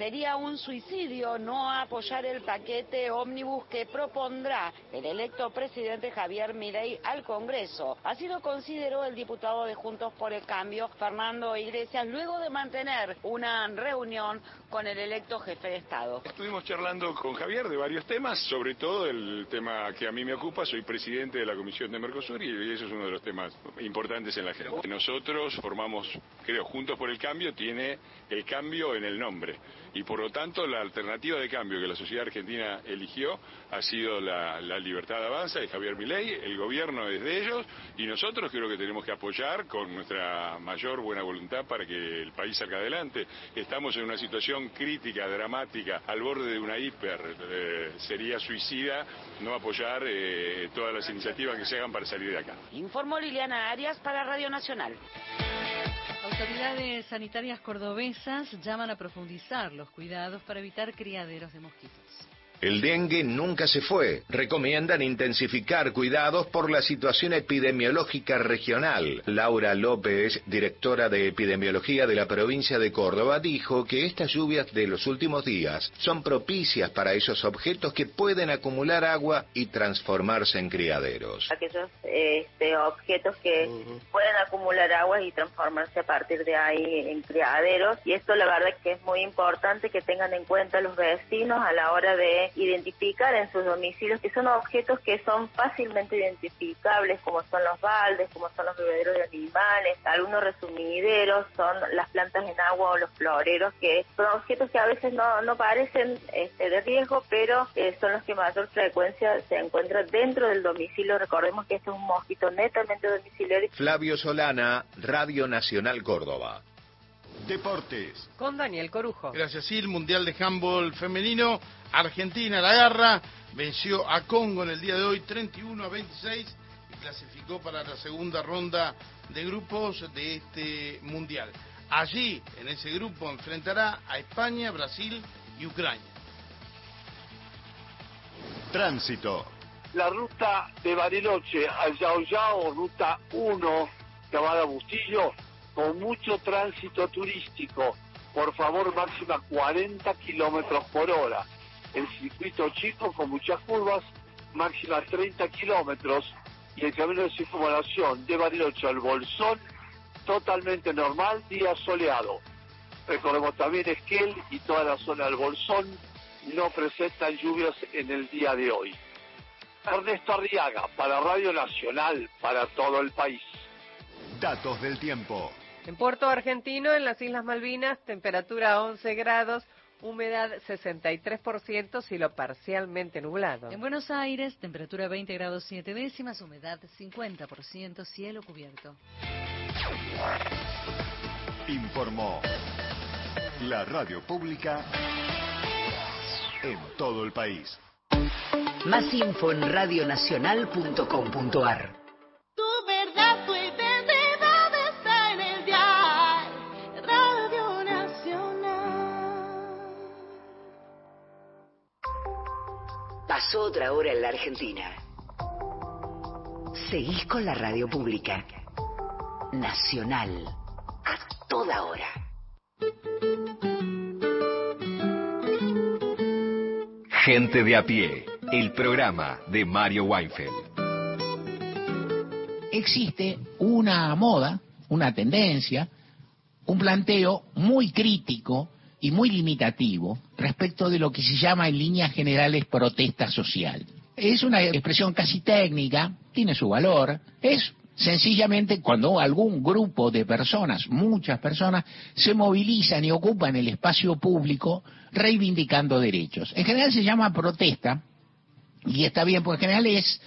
Sería un suicidio no apoyar el paquete ómnibus que propondrá el electo presidente Javier Milei al Congreso. Así lo consideró el diputado de Juntos por el Cambio, Fernando Iglesias, luego de mantener una reunión con el electo jefe de Estado. Estuvimos charlando con Javier de varios temas, sobre todo el tema que a mí me ocupa, soy presidente de la Comisión de Mercosur y eso es uno de los temas importantes en la agenda. Nosotros formamos, creo, Juntos por el Cambio tiene el cambio en el nombre y por lo tanto la alternativa de cambio que la sociedad argentina eligió ha sido la, libertad de avanza de Javier Milei, el gobierno es de ellos y nosotros creo que tenemos que apoyar con nuestra mayor buena voluntad para que el país salga adelante. Estamos en una situación crítica, dramática, al borde de una hiper, eh, sería suicida no apoyar eh, todas las iniciativas que se hagan para salir de acá. Informó Liliana Arias para Radio Nacional. Autoridades sanitarias cordobesas llaman a profundizar los cuidados para evitar criaderos de mosquitos. El dengue nunca se fue. Recomiendan intensificar cuidados por la situación epidemiológica regional. Laura López, directora de epidemiología de la provincia de Córdoba, dijo que estas lluvias de los últimos días son propicias para esos objetos que pueden acumular agua y transformarse en criaderos. aquellos este, objetos que pueden acumular agua y transformarse a partir de ahí en criaderos y esto la verdad que es muy importante que tengan en cuenta los vecinos a la hora de identificar en sus domicilios, que son objetos que son fácilmente identificables, como son los baldes, como son los bebederos de animales, algunos resumideros, son las plantas en agua o los floreros, que son objetos que a veces no, no parecen este, de riesgo, pero eh, son los que mayor frecuencia se encuentran dentro del domicilio. Recordemos que este es un mosquito netamente domiciliario. Flavio Solana, Radio Nacional Córdoba. Deportes. Con Daniel Corujo. Gracias, sí, el Mundial de Handball Femenino. Argentina la garra. Venció a Congo en el día de hoy 31 a 26 y clasificó para la segunda ronda de grupos de este Mundial. Allí, en ese grupo, enfrentará a España, Brasil y Ucrania. Tránsito. La ruta de Bariloche al Yao Yao, ruta 1, llamada Bustillo, con mucho tránsito turístico. Por favor, máxima 40 kilómetros por hora. El circuito chico con muchas curvas, máxima 30 kilómetros. Y el camino de circunvalación de Bariloche al Bolsón, totalmente normal, día soleado. Recordemos también Esquel y toda la zona del Bolsón no presentan lluvias en el día de hoy. Ernesto Arriaga, para Radio Nacional, para todo el país. Datos del tiempo. En Puerto Argentino, en las Islas Malvinas, temperatura 11 grados, humedad 63%, cielo parcialmente nublado. En Buenos Aires, temperatura 20 grados 7 décimas, humedad 50%, cielo cubierto. Informó la radio pública en todo el país. Más info en radionacional.com.ar. Pasó otra hora en la Argentina. Seguís con la radio pública. Nacional. A toda hora. Gente de a pie, el programa de Mario Weinfeld. existe una moda, una tendencia, un planteo muy crítico y muy limitativo respecto de lo que se llama en líneas generales protesta social. Es una expresión casi técnica, tiene su valor, es sencillamente cuando algún grupo de personas, muchas personas, se movilizan y ocupan el espacio público reivindicando derechos. En general se llama protesta, y está bien, porque en general es,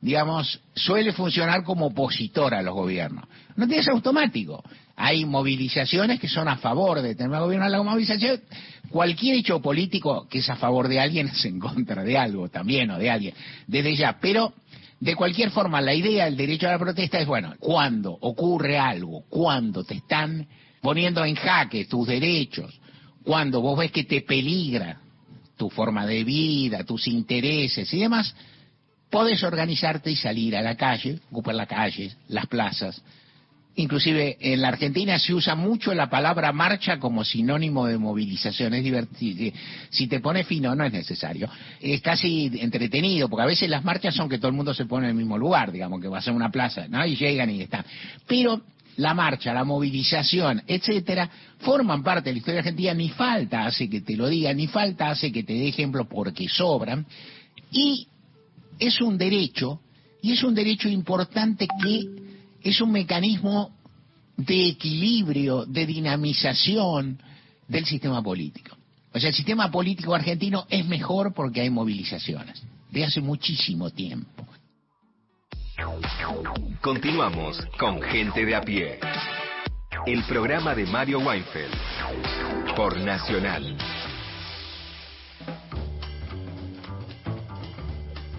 digamos, suele funcionar como opositor a los gobiernos. No ser automático. Hay movilizaciones que son a favor de tener gobierno. La movilización, cualquier hecho político que es a favor de alguien es en contra de algo también o de alguien, desde ya. Pero, de cualquier forma, la idea del derecho a la protesta es, bueno, cuando ocurre algo, cuando te están poniendo en jaque tus derechos, cuando vos ves que te peligra tu forma de vida, tus intereses y demás, podés organizarte y salir a la calle, ocupar las calles, las plazas. Inclusive en la Argentina se usa mucho la palabra marcha como sinónimo de movilización. Es divertido. Si te pone fino no es necesario. Es casi entretenido, porque a veces las marchas son que todo el mundo se pone en el mismo lugar, digamos, que va a ser una plaza, ¿no? Y llegan y están. Pero la marcha, la movilización, etcétera, forman parte de la historia argentina, ni falta hace que te lo diga, ni falta hace que te dé ejemplo porque sobran, y es un derecho, y es un derecho importante que es un mecanismo de equilibrio, de dinamización del sistema político. O sea, el sistema político argentino es mejor porque hay movilizaciones, de hace muchísimo tiempo. Continuamos con Gente de a pie. El programa de Mario Weinfeld por Nacional.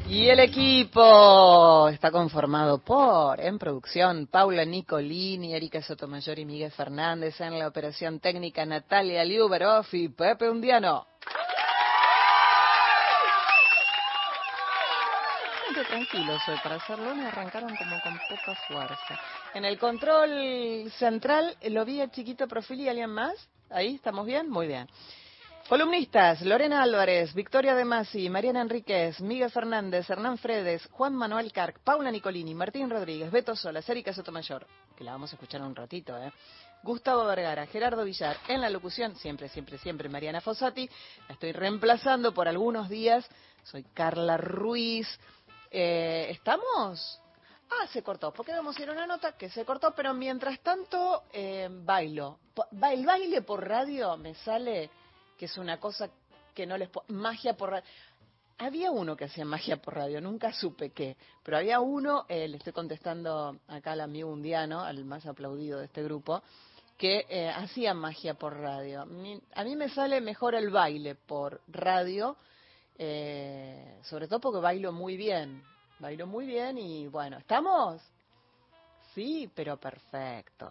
Y el equipo está conformado por, en producción, Paula Nicolini, Erika Sotomayor y Miguel Fernández, en la operación técnica Natalia Liuberov y Pepe Undiano. Tranquilos hoy para hacerlo, me arrancaron como con poca fuerza. En el control central lo vi a chiquito perfil y alguien más. Ahí, ¿estamos bien? Muy bien. Columnistas, Lorena Álvarez, Victoria De Masi, Mariana Enríquez, Miguel Fernández, Hernán Fredes, Juan Manuel Carc, Paula Nicolini, Martín Rodríguez, Beto Solas, Erika Sotomayor, que la vamos a escuchar un ratito, ¿eh? Gustavo Vergara, Gerardo Villar, en la locución, siempre, siempre, siempre Mariana Fossati, la estoy reemplazando por algunos días, soy Carla Ruiz, eh, ¿estamos? Ah, se cortó, porque debemos ir a una nota que se cortó, pero mientras tanto eh, bailo. El baile por radio me sale que es una cosa que no les... Magia por radio. Había uno que hacía magia por radio, nunca supe qué, pero había uno, eh, le estoy contestando acá al amigo undiano, al más aplaudido de este grupo, que eh, hacía magia por radio. A mí me sale mejor el baile por radio, eh, sobre todo porque bailo muy bien, bailo muy bien y bueno, ¿estamos? Sí, pero perfecto.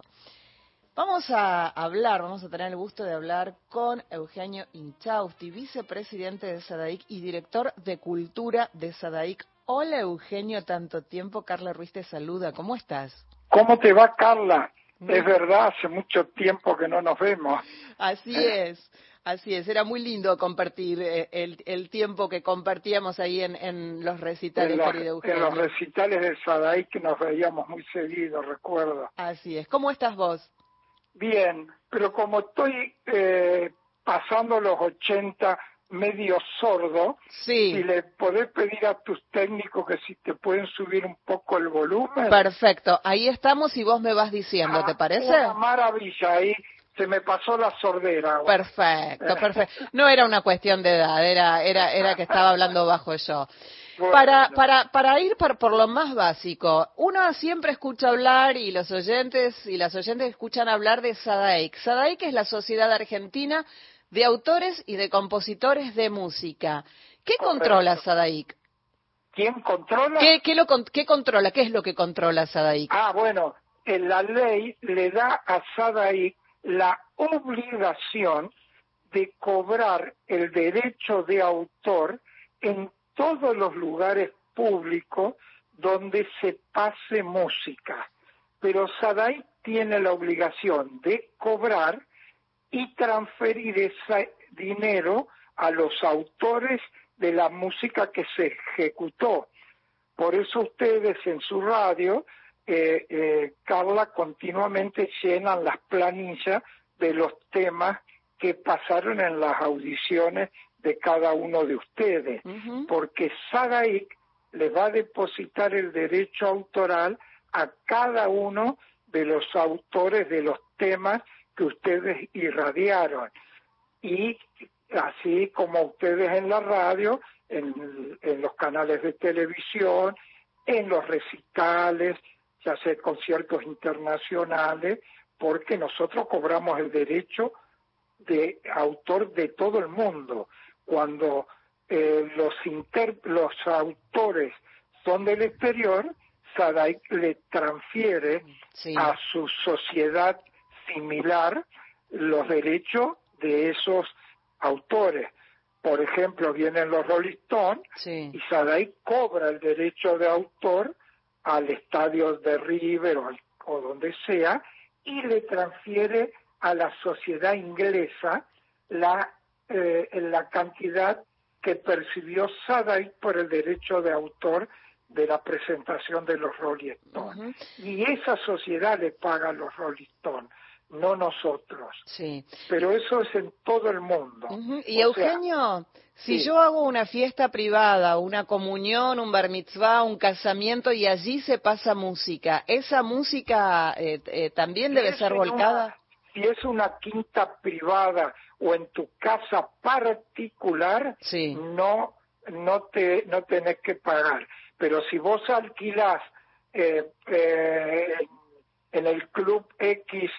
Vamos a hablar, vamos a tener el gusto de hablar con Eugenio Inchausti, vicepresidente de SADAIC y director de Cultura de SADAIC. Hola Eugenio, tanto tiempo. Carla Ruiz te saluda. ¿Cómo estás? ¿Cómo te va, Carla? Es verdad, hace mucho tiempo que no nos vemos. Así es. Así es, era muy lindo compartir eh, el, tiempo que compartíamos ahí en, los recitales, en los, En los recitales de SADAIC que nos veíamos muy seguido, recuerdo. Así es. ¿Cómo estás vos? Bien, pero como estoy eh, pasando los 80 medio sordo, sí. si le podés pedir a tus técnicos que si te pueden subir un poco el volumen. Perfecto, ahí estamos y vos me vas diciendo, ¿te ah, parece? Una maravilla, ahí se me pasó la sordera. Perfecto, perfecto. No era una cuestión de edad, era, era, era que estaba hablando bajo yo. Para, para, para ir por, por, lo más básico, uno siempre escucha hablar y los oyentes y las oyentes escuchan hablar de SADAIC. SADAIC es la Sociedad Argentina de Autores y de Compositores de Música. ¿Qué controla SADAIC? ¿Quién controla? ¿Qué, qué, lo, ¿Qué controla? ¿Qué es lo que controla SADAIC? Ah, bueno, en la ley le da a SADAIC la obligación de cobrar el derecho de autor en todos los lugares públicos donde se pase música. Pero SADAI tiene la obligación de cobrar y transferir ese dinero a los autores de la música que se ejecutó. Por eso ustedes en su radio, eh, eh, Carla, continuamente llenan las planillas de los temas que pasaron en las audiciones de cada uno de ustedes, porque SADAIC le va a depositar el derecho autoral a cada uno de los autores de los temas que ustedes irradiaron. Y así como ustedes en la radio, en, en los canales de televisión, en los recitales, ya sea conciertos internacionales, porque nosotros cobramos el derecho de autor de todo el mundo cuando eh, los, los autores son del exterior, SADAIC le transfiere a su sociedad similar los derechos de esos autores. Por ejemplo, vienen los Rolling Stones y SADAIC cobra el derecho de autor al estadio de River o, o donde sea y le transfiere a la sociedad inglesa la eh, en la cantidad que percibió Sadai por el derecho de autor de la presentación de los Rolling Stones. Y esa sociedad le paga a los Rolling Stones, no nosotros. Sí. Pero eso es en todo el mundo. Y Eugenio, si yo hago una fiesta privada, una comunión, un bar mitzvah, un casamiento y allí se pasa música, ¿esa música eh, eh, también debe ser volcada? si es una quinta privada o en tu casa particular, no, no, te, no tenés que pagar. Pero si vos alquilás eh, eh, en el Club X,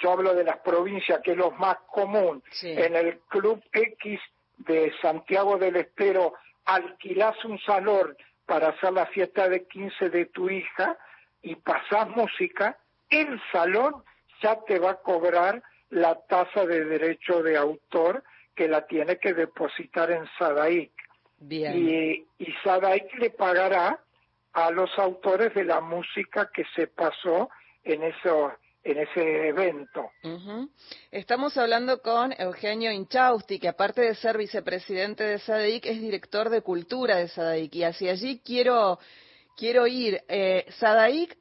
yo hablo de las provincias, que es lo más común, en el Club X de Santiago del Estero, alquilás un salón para hacer la fiesta de 15 de tu hija y pasás música, el salón ya te va a cobrar la tasa de derecho de autor que la tiene que depositar en SADAIC. Y, y SADAIC le pagará a los autores de la música que se pasó en eso en ese evento. Estamos hablando con Eugenio Inchausti, que aparte de ser vicepresidente de SADAIC, es director de cultura de SADAIC. Y hacia allí quiero, quiero ir. Eh, SADAIC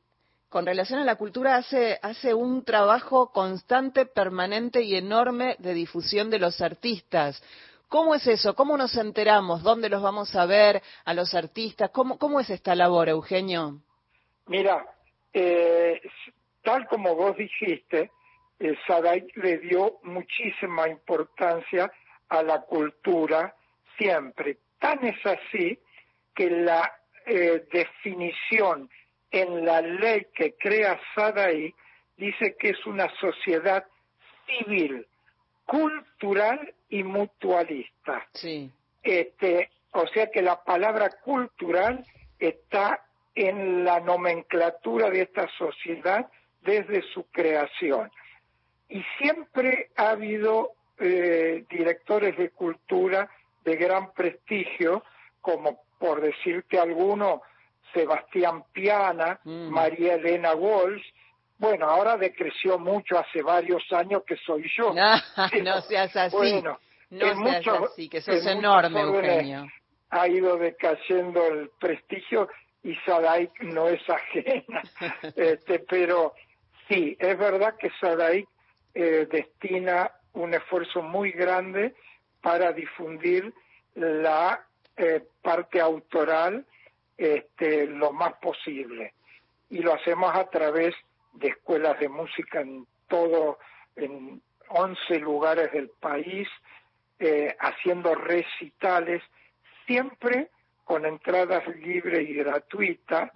con relación a la cultura hace, hace un trabajo constante, permanente y enorme de difusión de los artistas. ¿Cómo es eso? ¿Cómo nos enteramos? ¿Dónde los vamos a ver a los artistas? ¿Cómo, cómo es esta labor, Eugenio? Mira, eh, tal como vos dijiste, eh, le dio muchísima importancia a la cultura siempre. Tan es así que la eh, definición en la ley que crea Sadai dice que es una sociedad civil, cultural y mutualista. Sí. Este, o sea que la palabra cultural está en la nomenclatura de esta sociedad desde su creación. Y siempre ha habido eh, directores de cultura de gran prestigio, como por decirte alguno, Sebastián Piana, Mm. María Elena Walsh. Bueno, ahora decreció mucho hace varios años que soy yo. No, no seas así. Bueno, no seas muchos- así, que sos en enorme, Eugenio. Ha ido decayendo el prestigio y Sadaik no es ajena. este, pero sí, es verdad que Sadaik eh, destina un esfuerzo muy grande para difundir la eh, parte autoral este, lo más posible. Y lo hacemos a través de escuelas de música en todo, en 11 lugares del país, eh, haciendo recitales, siempre con entradas libres y gratuitas.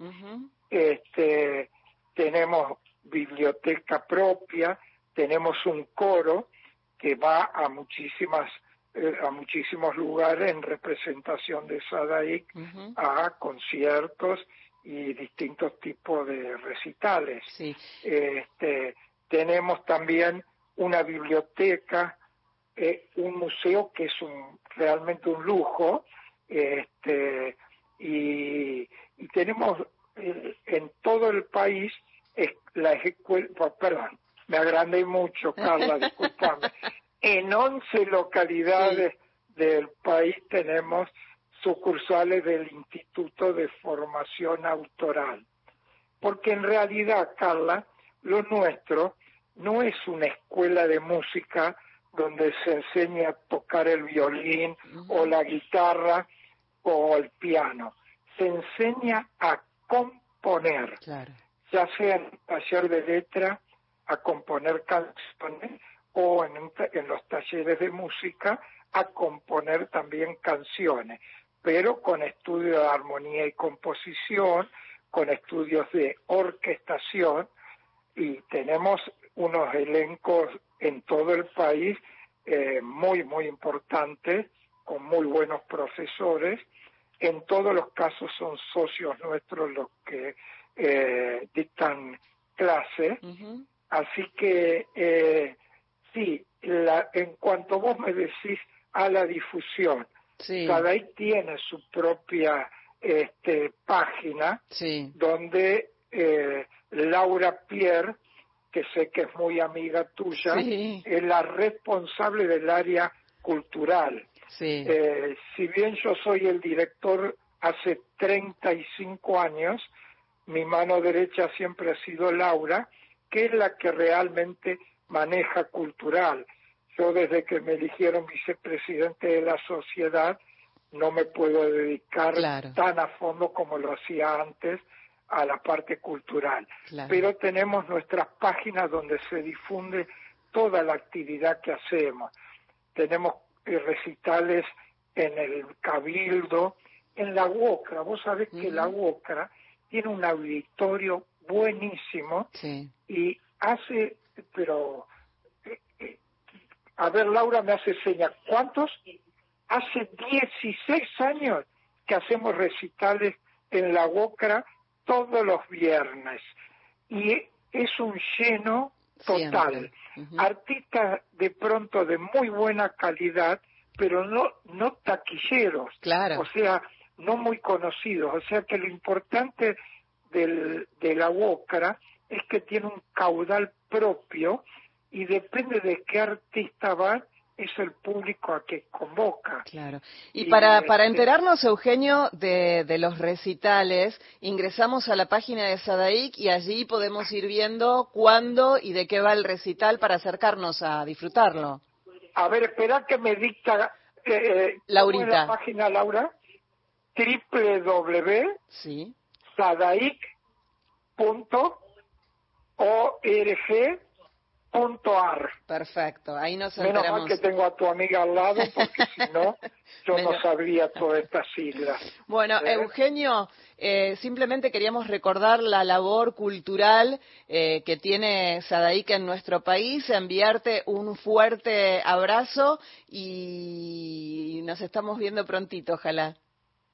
Este, tenemos biblioteca propia, tenemos un coro que va a muchísimas a muchísimos lugares en representación de Sadaik, a conciertos y distintos tipos de recitales. Este, tenemos también una biblioteca, eh, un museo que es un, realmente un lujo, este, y, y tenemos eh, en todo el país es- la escuela, perdón, me agrandé mucho, Carla, discúlpame. En 11 localidades del país tenemos sucursales del Instituto de Formación Autoral. Porque en realidad, Carla, lo nuestro no es una escuela de música donde se enseña a tocar el violín o la guitarra o el piano. Se enseña a componer, ya sea en taller de letra, a componer canciones o en, un ta- en los talleres de música a componer también canciones, pero con estudios de armonía y composición, con estudios de orquestación y tenemos unos elencos en todo el país eh, muy, muy importantes, con muy buenos profesores. En todos los casos son socios nuestros los que eh, dictan clases. Así que eh, sí, la, en cuanto vos me decís a la difusión, Sí. Sadai tiene su propia este, página donde eh, Laura Pierre, que sé que es muy amiga tuya, Sí. es la responsable del área cultural. Sí. Eh, si bien yo soy el director hace 35 años, mi mano derecha siempre ha sido Laura, que es la que realmente maneja cultural. Yo desde que me eligieron vicepresidente de la sociedad no me puedo dedicar Claro. tan a fondo como lo hacía antes a la parte cultural. Claro. Pero tenemos nuestras páginas donde se difunde toda la actividad que hacemos. Tenemos eh, recitales en el Cabildo, en la UOCRA. Vos sabés que la UOCRA tiene un auditorio buenísimo y hace, pero, a ver, Laura me hace señas, ¿cuántos? Hace 16 años que hacemos recitales en la UOCRA todos los viernes y es un lleno total. Artistas de pronto de muy buena calidad, pero no, no taquilleros. Claro. O sea, no muy conocidos. O sea que lo importante del, de la UOCRA es que tiene un caudal propio y depende de qué artista va, es el público a que convoca. Claro. Y, para, este, para enterarnos, Eugenio, de, de, los recitales, ingresamos a la página de Sadaic y allí podemos ir viendo cuándo y de qué va el recital para acercarnos a disfrutarlo. A ver, espera que me dicta eh, Laurita. la página, Laura? www. Sí. Sadaic.org.ar. Perfecto, ahí nos Menos enteramos. mal que tengo a tu amiga al lado, porque si no, yo no sabría todas estas siglas. Bueno, ¿Eh? Eugenio, eh, simplemente queríamos recordar la labor cultural eh, que tiene Sadaic en nuestro país, enviarte un fuerte abrazo y nos estamos viendo prontito, ojalá.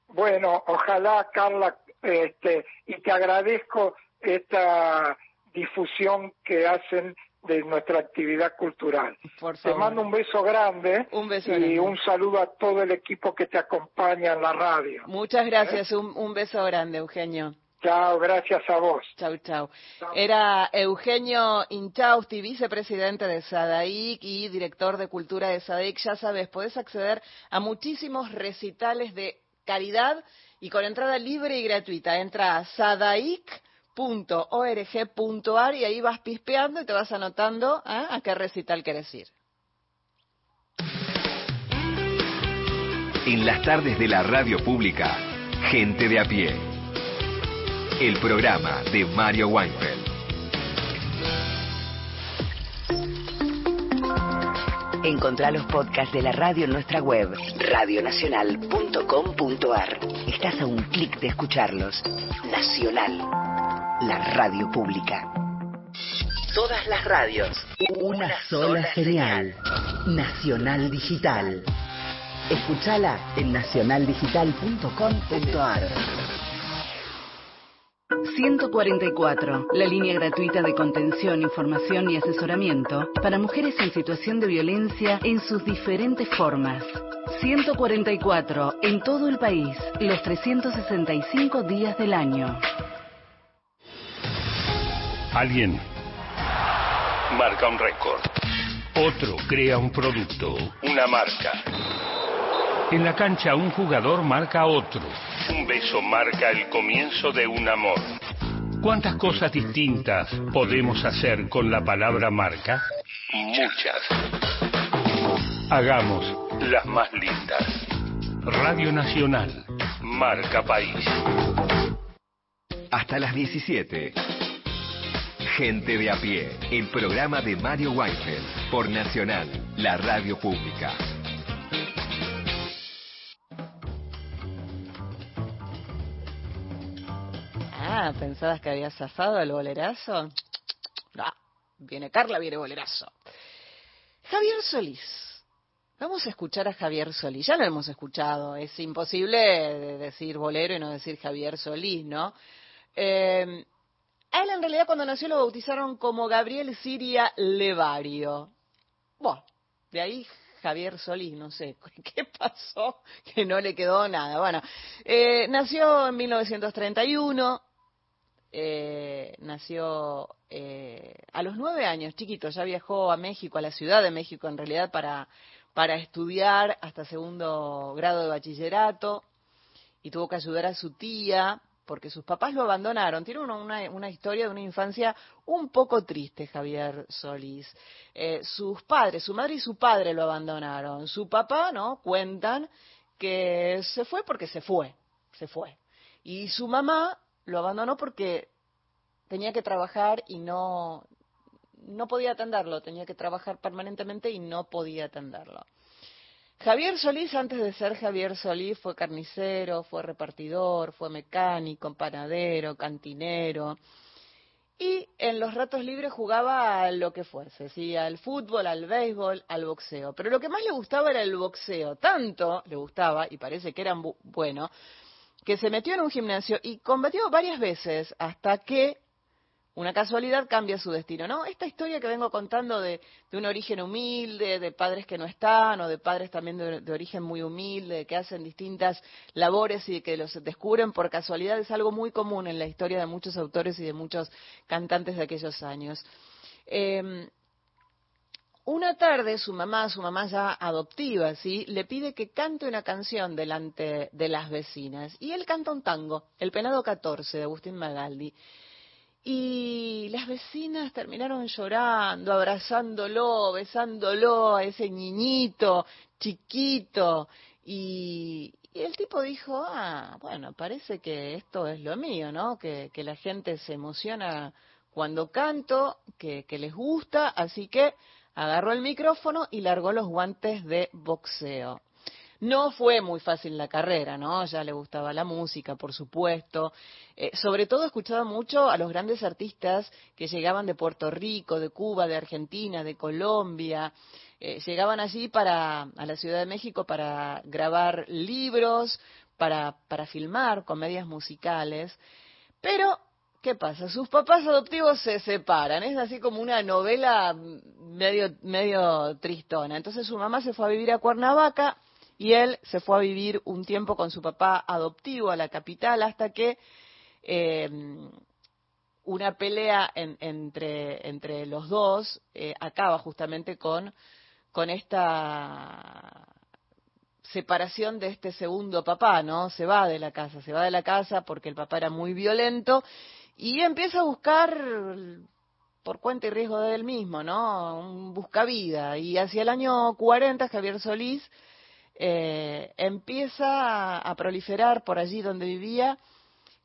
Bueno, ojalá, Carla, este, y te agradezco esta difusión que hacen de nuestra actividad cultural. Te mando un beso grande Un beso y grande. un saludo a todo el equipo que te acompaña en la radio. Muchas gracias, un, un beso grande, Eugenio. Chao, gracias a vos. Chau, chau. Era Eugenio Inchausti, vicepresidente de SADAIC y director de cultura de SADAIC. Ya sabes, podés acceder a muchísimos recitales de calidad y con entrada libre y gratuita. Entra a sadaic.org.ar y ahí vas pispeando y te vas anotando ¿ah? a qué recital querés ir. En las tardes de la radio pública, Gente de a pie. El programa de Mario Weinfeld. Encontrá los podcasts de la radio en nuestra web, radionacional.com.ar. Estás a un clic de escucharlos. Nacional, la radio pública. Todas las radios, una sola señal. Nacional Digital. Escuchala en nacionaldigital.com.ar. 144, la línea gratuita de contención, información y asesoramiento para mujeres en situación de violencia en sus diferentes formas. 144, en todo el país, los 365 días del año. Alguien marca un récord. Otro crea un producto, una marca. En la cancha un jugador marca a otro. Un beso marca el comienzo de un amor. ¿Cuántas cosas distintas podemos hacer con la palabra marca? Muchas. Hagamos las más lindas. Radio Nacional, marca país. Hasta las 17. Gente de a pie, el programa de Mario Weinfeld por Nacional, la radio pública. ¿Pensabas que había zafado el bolerazo? No, viene Carla, viene bolerazo. Javier Solís. Vamos a escuchar a Javier Solís. Ya lo hemos escuchado. Es imposible de decir bolero y no decir Javier Solís, ¿no? Eh, a él en realidad cuando nació lo bautizaron como Gabriel Siria Levario. Bueno, de ahí Javier Solís, no sé qué pasó, que no le quedó nada. Bueno, eh, nació en 1931, eh, nació eh, a los nueve años, chiquito, ya viajó a México, a la Ciudad de México en realidad, para, para estudiar hasta segundo grado de bachillerato y tuvo que ayudar a su tía porque sus papás lo abandonaron. Tiene una, una, una historia de una infancia un poco triste, Javier Solís. Eh, sus padres, su madre y su padre lo abandonaron. Su papá, ¿no? Cuentan que se fue porque se fue, se fue. Y su mamá lo abandonó porque tenía que trabajar y no, no podía atenderlo, tenía que trabajar permanentemente y no podía atenderlo. Javier Solís, antes de ser Javier Solís, fue carnicero, fue repartidor, fue mecánico, panadero, cantinero. Y en los ratos libres jugaba a lo que fuese, ¿sí? al fútbol, al béisbol, al boxeo. Pero lo que más le gustaba era el boxeo. Tanto le gustaba, y parece que era bu bueno, que se metió en un gimnasio y combatió varias veces hasta que una casualidad cambia su destino, ¿no? Esta historia que vengo contando de, de, un origen humilde, de padres que no están, o de padres también de, de, origen muy humilde, que hacen distintas labores y que los descubren por casualidad, es algo muy común en la historia de muchos autores y de muchos cantantes de aquellos años. Eh, una tarde su mamá, su mamá ya adoptiva, ¿sí? Le pide que cante una canción delante de las vecinas. Y él canta un tango, El Penado 14 de Agustín Magaldi. Y las vecinas terminaron llorando, abrazándolo, besándolo a ese niñito chiquito. Y, el tipo dijo, ah, bueno, parece que esto es lo mío, ¿no? Que, que la gente se emociona cuando canto, que, que les gusta, así que agarró el micrófono y largó los guantes de boxeo. No fue muy fácil la carrera, ¿no? Ya le gustaba la música, por supuesto. Eh, sobre todo escuchaba mucho a los grandes artistas que llegaban de Puerto Rico, de Cuba, de Argentina, de Colombia. Eh, llegaban allí para, a la Ciudad de México para grabar libros, para, para filmar comedias musicales. Pero ¿Qué pasa? Sus papás adoptivos se separan, es así como una novela medio, medio tristona. Entonces su mamá se fue a vivir a Cuernavaca y él se fue a vivir un tiempo con su papá adoptivo a la capital hasta que eh, una pelea entre, entre los dos eh, acaba justamente con, con esta separación de este segundo papá, ¿no? Se va de la casa, se va de la casa porque el papá era muy violento y empieza a buscar por cuenta y riesgo de él mismo, ¿no? Un buscavida. Y hacia el año 40 Javier Solís eh, empieza a, proliferar por allí donde vivía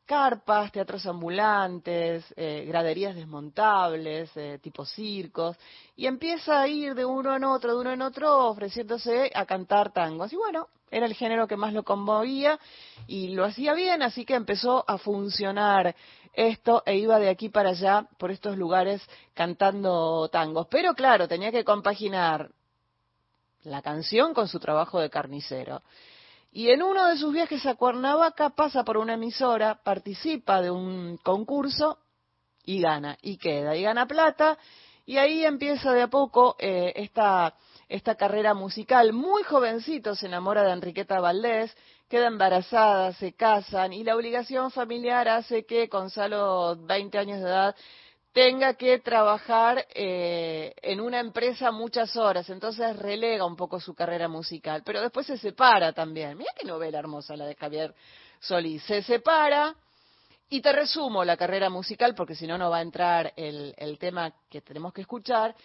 carpas, teatros ambulantes, eh, graderías desmontables, eh, tipo circos, y empieza a ir de uno en otro, de uno en otro, ofreciéndose a cantar tangos. Y bueno, era el género que más lo conmovía y lo hacía bien, así que empezó a funcionar esto e iba de aquí para allá por estos lugares cantando tangos. Pero claro, tenía que compaginar la canción con su trabajo de carnicero. Y en uno de sus viajes a Cuernavaca pasa por una emisora, participa de un concurso y gana, y queda, y gana plata, y ahí empieza de a poco eh, esta, esta carrera musical. Muy jovencito se enamora de Enriqueta Valdés, queda embarazada, se casan, y la obligación familiar hace que con solo 20 años de edad tenga que trabajar eh, en una empresa muchas horas, entonces relega un poco su carrera musical, pero después se separa también. Mira qué novela hermosa la de Javier Solís. Se separa y te resumo la carrera musical porque si no no va a entrar el, tema que tenemos que escuchar.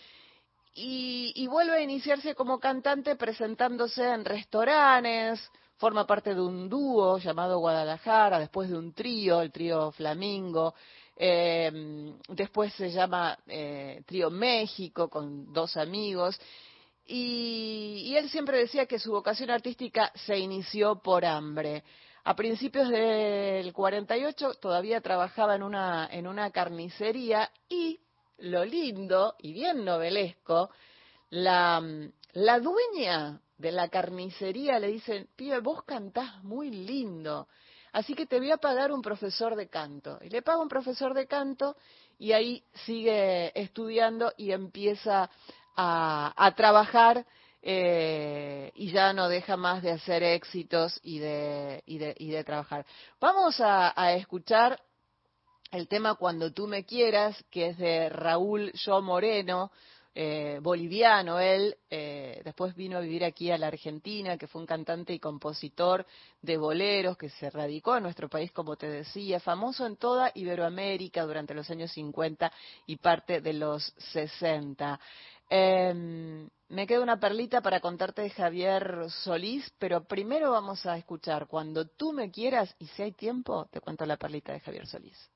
Y, y vuelve a iniciarse como cantante presentándose en restaurantes, forma parte de un dúo llamado Guadalajara, después de un trío, el trío Flamingo, eh, después se llama eh, Trío México con dos amigos. Y, él siempre decía que su vocación artística se inició por hambre. A principios del 48 todavía trabajaba en una, en una carnicería y lo lindo y bien novelesco, la, la dueña de la carnicería le dice, pibe, vos cantás muy lindo así que te voy a pagar un profesor de canto. Y le paga un profesor de canto y ahí sigue estudiando y empieza a, trabajar eh, y ya no deja más de hacer éxitos y de, y de, y de trabajar. Vamos a, a, escuchar el tema Cuando tú me quieras, que es de Raúl Yo Moreno, eh, boliviano él, eh, después vino a vivir aquí a la Argentina, que fue un cantante y compositor de boleros que se radicó en nuestro país, como te decía, famoso en toda Iberoamérica durante los años 50 y parte de los 60. Em, me queda una perlita para contarte de Javier Solís, pero primero vamos a escuchar Cuando tú me quieras y si hay tiempo, te cuento la perlita de Javier Solís.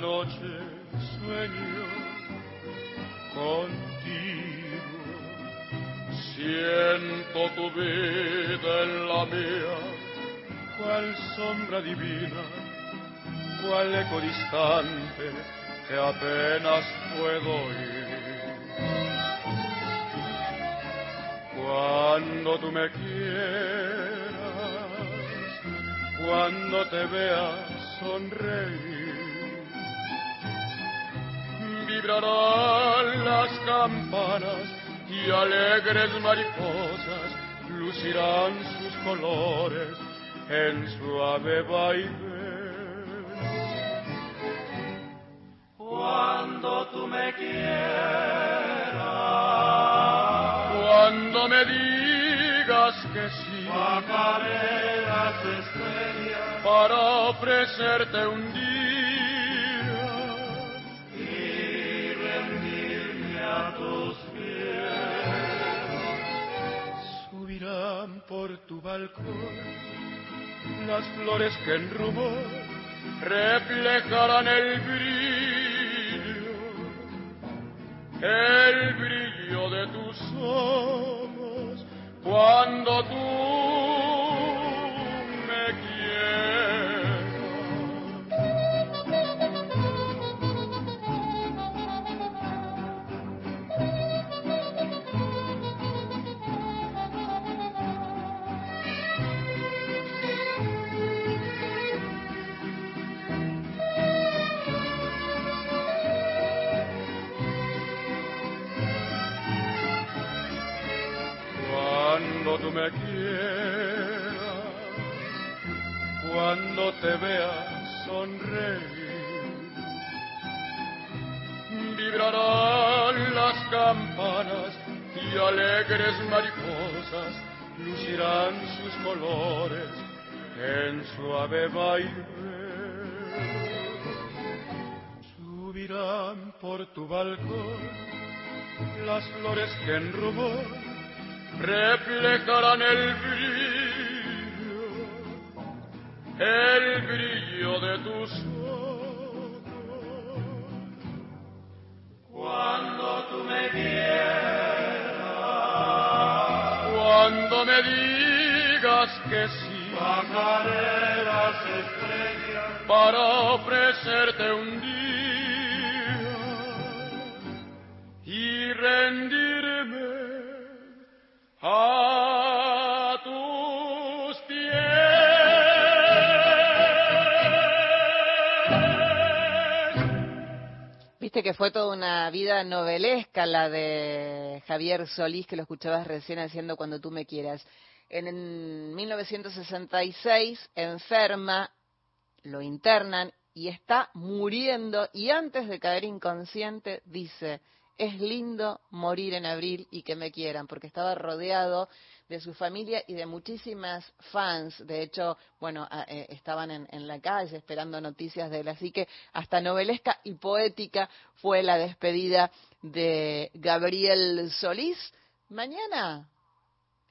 Noche sueño contigo. Siento tu vida en la mía, cual sombra divina, cual eco distante que apenas puedo oír. Cuando tú me quieras, cuando te veas sonreír, vibrarán las campanas y alegres mariposas lucirán sus colores en suave baile. Cuando tú me quieras, cuando me digas que sí, bajaré las estrellas. Para ofrecerte un día por tu balcón. Las flores que en rumor reflejarán el brillo, el brillo de tus ojos. Cuando tú cuando te veas sonreír, vibrarán las campanas y alegres mariposas lucirán sus colores en suave baile. Subirán por tu balcón las flores que en rumor reflejarán el brillo, el brillo de tus ojos. Cuando tú me quieras, cuando me digas que sí, bajaré las estrellas para ofrecerte un día. Y rendirme a Que fue toda una vida novelesca la de Javier Solís, que lo escuchabas recién haciendo Cuando tú me quieras. En, en 1966 enferma, lo internan y está muriendo y antes de caer inconsciente dice, es lindo morir en abril y que me quieran, porque estaba rodeado de su familia y de muchísimas fans. De hecho, bueno, eh, estaban en, en la calle esperando noticias de él. Así que hasta novelesca y poética fue la despedida de Gabriel Solís. Mañana,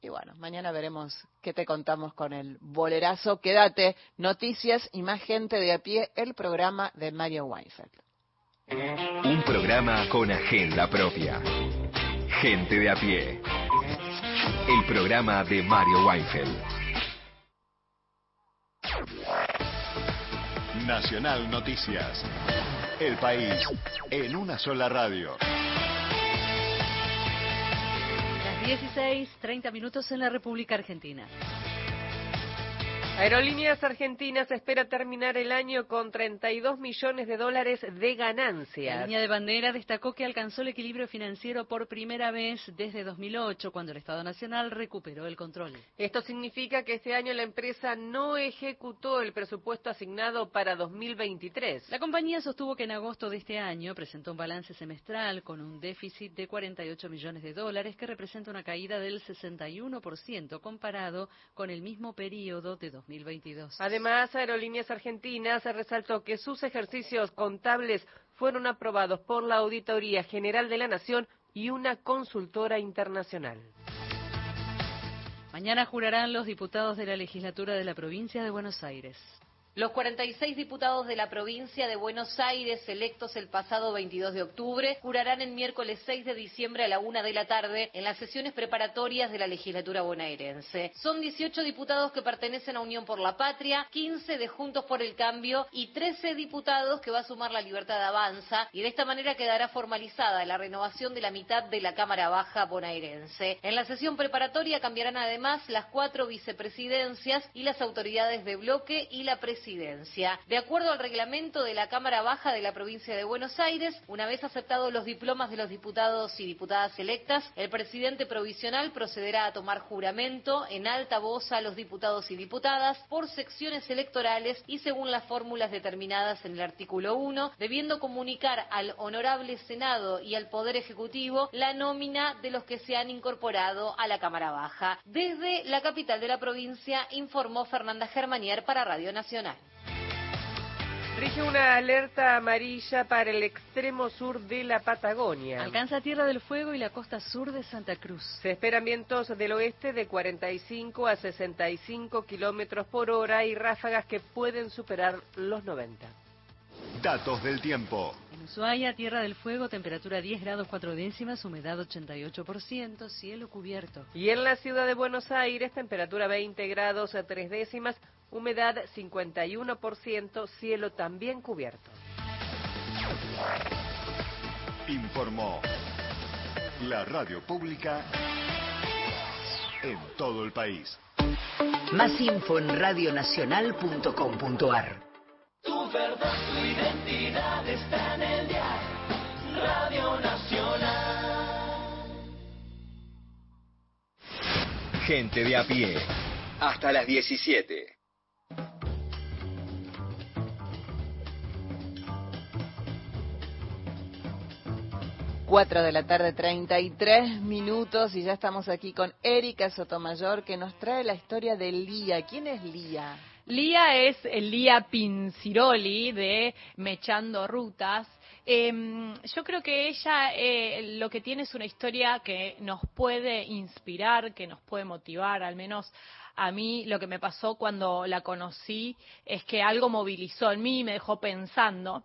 y bueno, mañana veremos qué te contamos con el bolerazo. Quédate, noticias y más gente de a pie, el programa de Mario Weinfeld. Un programa con agenda propia. Gente de a pie. El programa de Mario Weinfeld. Nacional Noticias. El país en una sola radio. Las 16, 30 minutos en la República Argentina. Aerolíneas Argentinas espera terminar el año con 32 millones de dólares de La ganancias. línea de bandera destacó que alcanzó el equilibrio financiero por primera vez desde 2008, cuando el Estado Nacional recuperó el control. Esto significa que este año la empresa no ejecutó el presupuesto asignado para 2023. La compañía sostuvo que en agosto de este año presentó un balance semestral con un déficit de 48 millones de dólares, que representa una caída del 61% comparado con el mismo periodo de 2022. Además, Aerolíneas Argentinas resaltó que sus ejercicios contables fueron aprobados por la Auditoría General de la Nación y una consultora internacional. Mañana jurarán los diputados de la legislatura de la provincia de Buenos Aires. Los 46 diputados de la provincia de Buenos Aires, electos el pasado 22 de octubre, jurarán el miércoles 6 de diciembre a la una de la tarde en las sesiones preparatorias de la legislatura bonaerense. Son 18 diputados que pertenecen a Unión por la Patria, 15 de Juntos por el Cambio y 13 diputados que va a sumar la Libertad Avanza y de esta manera quedará formalizada la renovación de la mitad de la Cámara Baja bonaerense. En la sesión preparatoria cambiarán además las cuatro vicepresidencias y las autoridades de bloque y la presidencia de acuerdo al reglamento de la Cámara Baja de la provincia de Buenos Aires, una vez aceptados los diplomas de los diputados y diputadas electas, el presidente provisional procederá a tomar juramento en alta voz a los diputados y diputadas por secciones electorales y según las fórmulas determinadas en el artículo 1, debiendo comunicar al Honorable Senado y al Poder Ejecutivo la nómina de los que se han incorporado a la Cámara Baja. Desde la capital de la provincia informó Fernanda Germanier para Radio Nacional. Rige una alerta amarilla para el extremo sur de la Patagonia. Alcanza Tierra del Fuego y la costa sur de Santa Cruz. Se esperan vientos del oeste de 45 a 65 kilómetros por hora y ráfagas que pueden superar los 90. Datos del tiempo. En Ushuaia, Tierra del Fuego, temperatura 10 grados 4 décimas, humedad 88%, cielo cubierto. Y en la ciudad de Buenos Aires, temperatura 20 grados 3 décimas, humedad 51%, cielo también cubierto. Informó la radio pública en todo el país. Más info en radionacional.com.ar. Tu verdad, tu identidad está en el dial. Radio Nacional. Gente de a pie. Hasta las 17. 4 de la tarde, 33 minutos, y ya estamos aquí con Erika Sotomayor, que nos trae la historia de Lía. ¿Quién es Lía? Lía es Lía Pinciroli de Mechando Rutas. Eh, yo creo que ella eh, lo que tiene es una historia que nos puede inspirar, que nos puede motivar, al menos a mí lo que me pasó cuando la conocí es que algo movilizó en mí y me dejó pensando.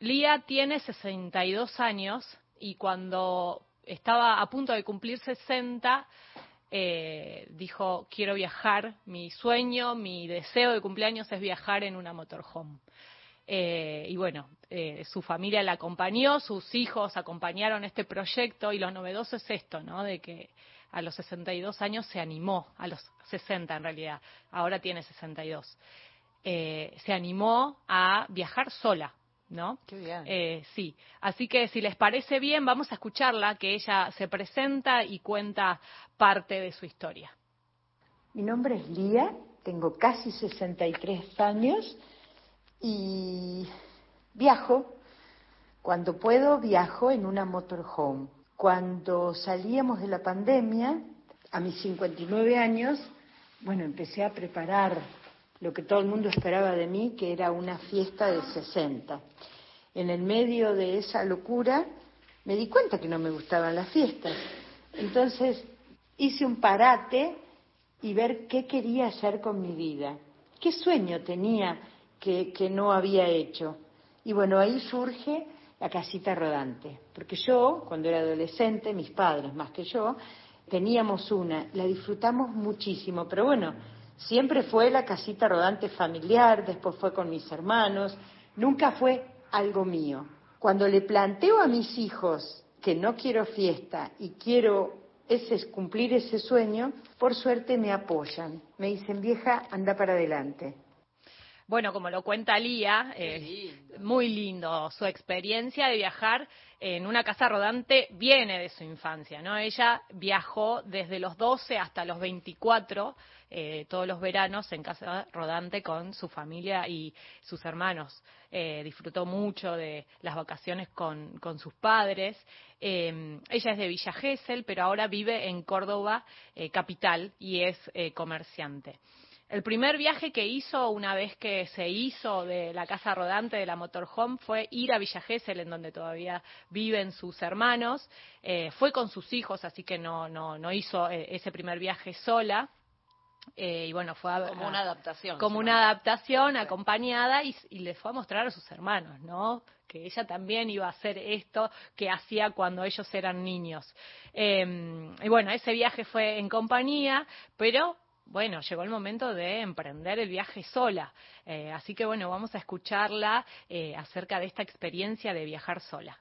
Lía tiene 62 años, y cuando estaba a punto de cumplir 60, eh, dijo, quiero viajar, mi sueño, mi deseo de cumpleaños es viajar en una motorhome. Eh, y bueno, eh, su familia la acompañó, sus hijos acompañaron este proyecto y lo novedoso es esto, ¿no? De que a los 62 años se animó, a los 60 en realidad, ahora tiene 62, eh, se animó a viajar sola, ¿no? Qué bien. Eh, sí, así que si les parece bien, vamos a escucharla, que ella se presenta y cuenta parte de su historia. Mi nombre es Lía, tengo casi 63 años y viajo. Cuando puedo, viajo en una motorhome. Cuando salíamos de la pandemia, a mis 59 años, bueno, empecé a preparar lo que todo el mundo esperaba de mí, que era una fiesta de 60. En el medio de esa locura me di cuenta que no me gustaban las fiestas. Entonces hice un parate y ver qué quería hacer con mi vida, qué sueño tenía que, que no había hecho. Y bueno, ahí surge la casita rodante, porque yo, cuando era adolescente, mis padres más que yo, teníamos una, la disfrutamos muchísimo, pero bueno, Siempre fue la casita rodante familiar, después fue con mis hermanos, nunca fue algo mío. Cuando le planteo a mis hijos que no quiero fiesta y quiero ese, cumplir ese sueño, por suerte me apoyan. Me dicen, vieja, anda para adelante. Bueno, como lo cuenta Lía, eh, muy lindo su experiencia de viajar en una casa rodante viene de su infancia, ¿no? Ella viajó desde los 12 hasta los 24 eh, todos los veranos en casa rodante con su familia y sus hermanos. Eh, disfrutó mucho de las vacaciones con, con sus padres. Eh, ella es de Villa Gesell, pero ahora vive en Córdoba, eh, capital, y es eh, comerciante. El primer viaje que hizo una vez que se hizo de la casa rodante de la motorhome fue ir a Villa Gesell, en donde todavía viven sus hermanos. Fue con sus hijos, así que no, no, no hizo ese primer viaje sola. Eh, y bueno, fue como una adaptación. Como una adaptación acompañada y, y le fue a mostrar a sus hermanos, ¿no? Que ella también iba a hacer esto que hacía cuando ellos eran niños. Eh, y bueno, ese viaje fue en compañía, pero bueno, llegó el momento de emprender el viaje sola. Eh, así que bueno, vamos a escucharla eh, acerca de esta experiencia de viajar sola.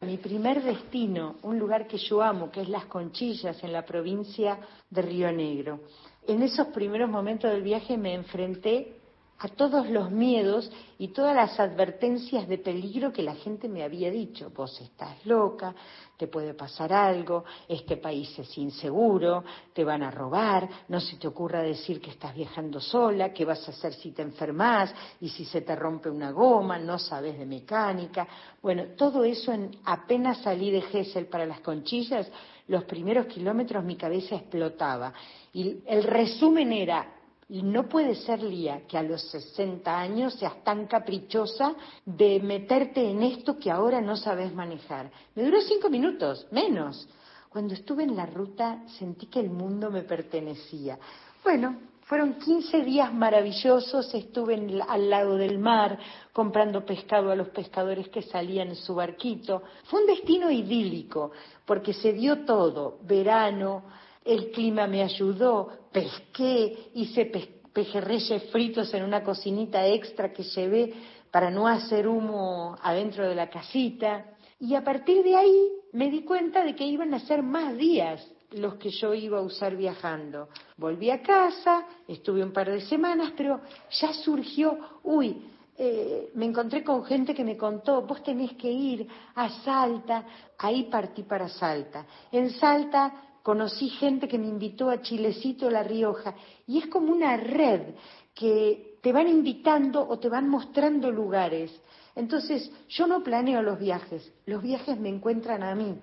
Mi primer destino, un lugar que yo amo, que es Las Conchillas, en la provincia de Río Negro. En esos primeros momentos del viaje me enfrenté a todos los miedos y todas las advertencias de peligro que la gente me había dicho. Vos estás loca, te puede pasar algo, este país es inseguro, te van a robar, no se te ocurra decir que estás viajando sola, qué vas a hacer si te enfermas y si se te rompe una goma, no sabes de mecánica. Bueno, todo eso en apenas salí de Gessel para las conchillas, los primeros kilómetros mi cabeza explotaba. Y el resumen era, y no puede ser, Lía, que a los 60 años seas tan caprichosa de meterte en esto que ahora no sabes manejar. Me duró cinco minutos, menos. Cuando estuve en la ruta sentí que el mundo me pertenecía. Bueno, fueron 15 días maravillosos, estuve en, al lado del mar comprando pescado a los pescadores que salían en su barquito. Fue un destino idílico, porque se dio todo, verano, el clima me ayudó, pesqué, hice pejerreyes fritos en una cocinita extra que llevé para no hacer humo adentro de la casita. Y a partir de ahí me di cuenta de que iban a ser más días los que yo iba a usar viajando. Volví a casa, estuve un par de semanas, pero ya surgió, uy, eh, me encontré con gente que me contó, vos tenés que ir a Salta, ahí partí para Salta. En Salta conocí gente que me invitó a Chilecito, La Rioja, y es como una red que te van invitando o te van mostrando lugares. Entonces, yo no planeo los viajes, los viajes me encuentran a mí.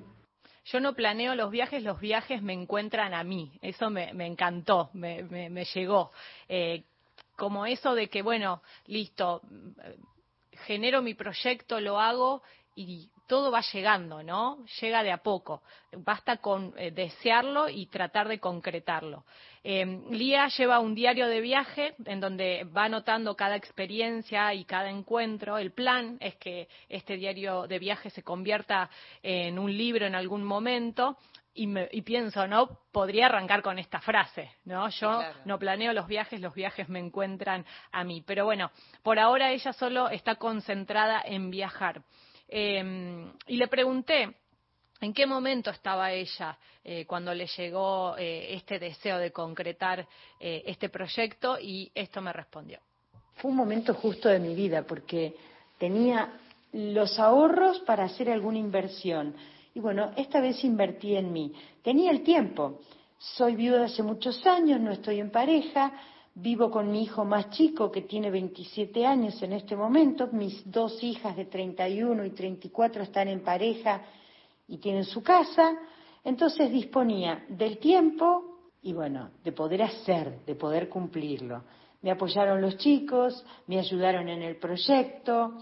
Yo no planeo los viajes, los viajes me encuentran a mí. Eso me, encantó, me, llegó. Eh, como eso de que, bueno, listo, genero mi proyecto, lo hago y todo va llegando, ¿no? Llega de a poco. Basta con eh, desearlo y tratar de concretarlo. Eh, Lía lleva un diario de viaje en donde va anotando cada experiencia y cada encuentro. El plan es que este diario de viaje se convierta en un libro en algún momento. Y, pienso, ¿no? Podría arrancar con esta frase, ¿no? Yo no planeo los viajes, los viajes me encuentran a mí. Pero bueno, por ahora ella solo está concentrada en viajar. Em, y le pregunté en qué momento estaba ella eh, cuando le llegó eh, este deseo de concretar eh, este proyecto y esto me respondió. Fue un momento justo de mi vida porque tenía los ahorros para hacer alguna inversión. Y bueno, esta vez invertí en mí. Tenía el tiempo. Soy viuda hace muchos años, no estoy en pareja, Vivo con mi hijo más chico, que tiene 27 años en este momento. Mis dos hijas de 31 y 34 están en pareja y tienen su casa. Entonces disponía del tiempo y, bueno, de poder hacer, de poder cumplirlo. Me apoyaron los chicos, me ayudaron en el proyecto,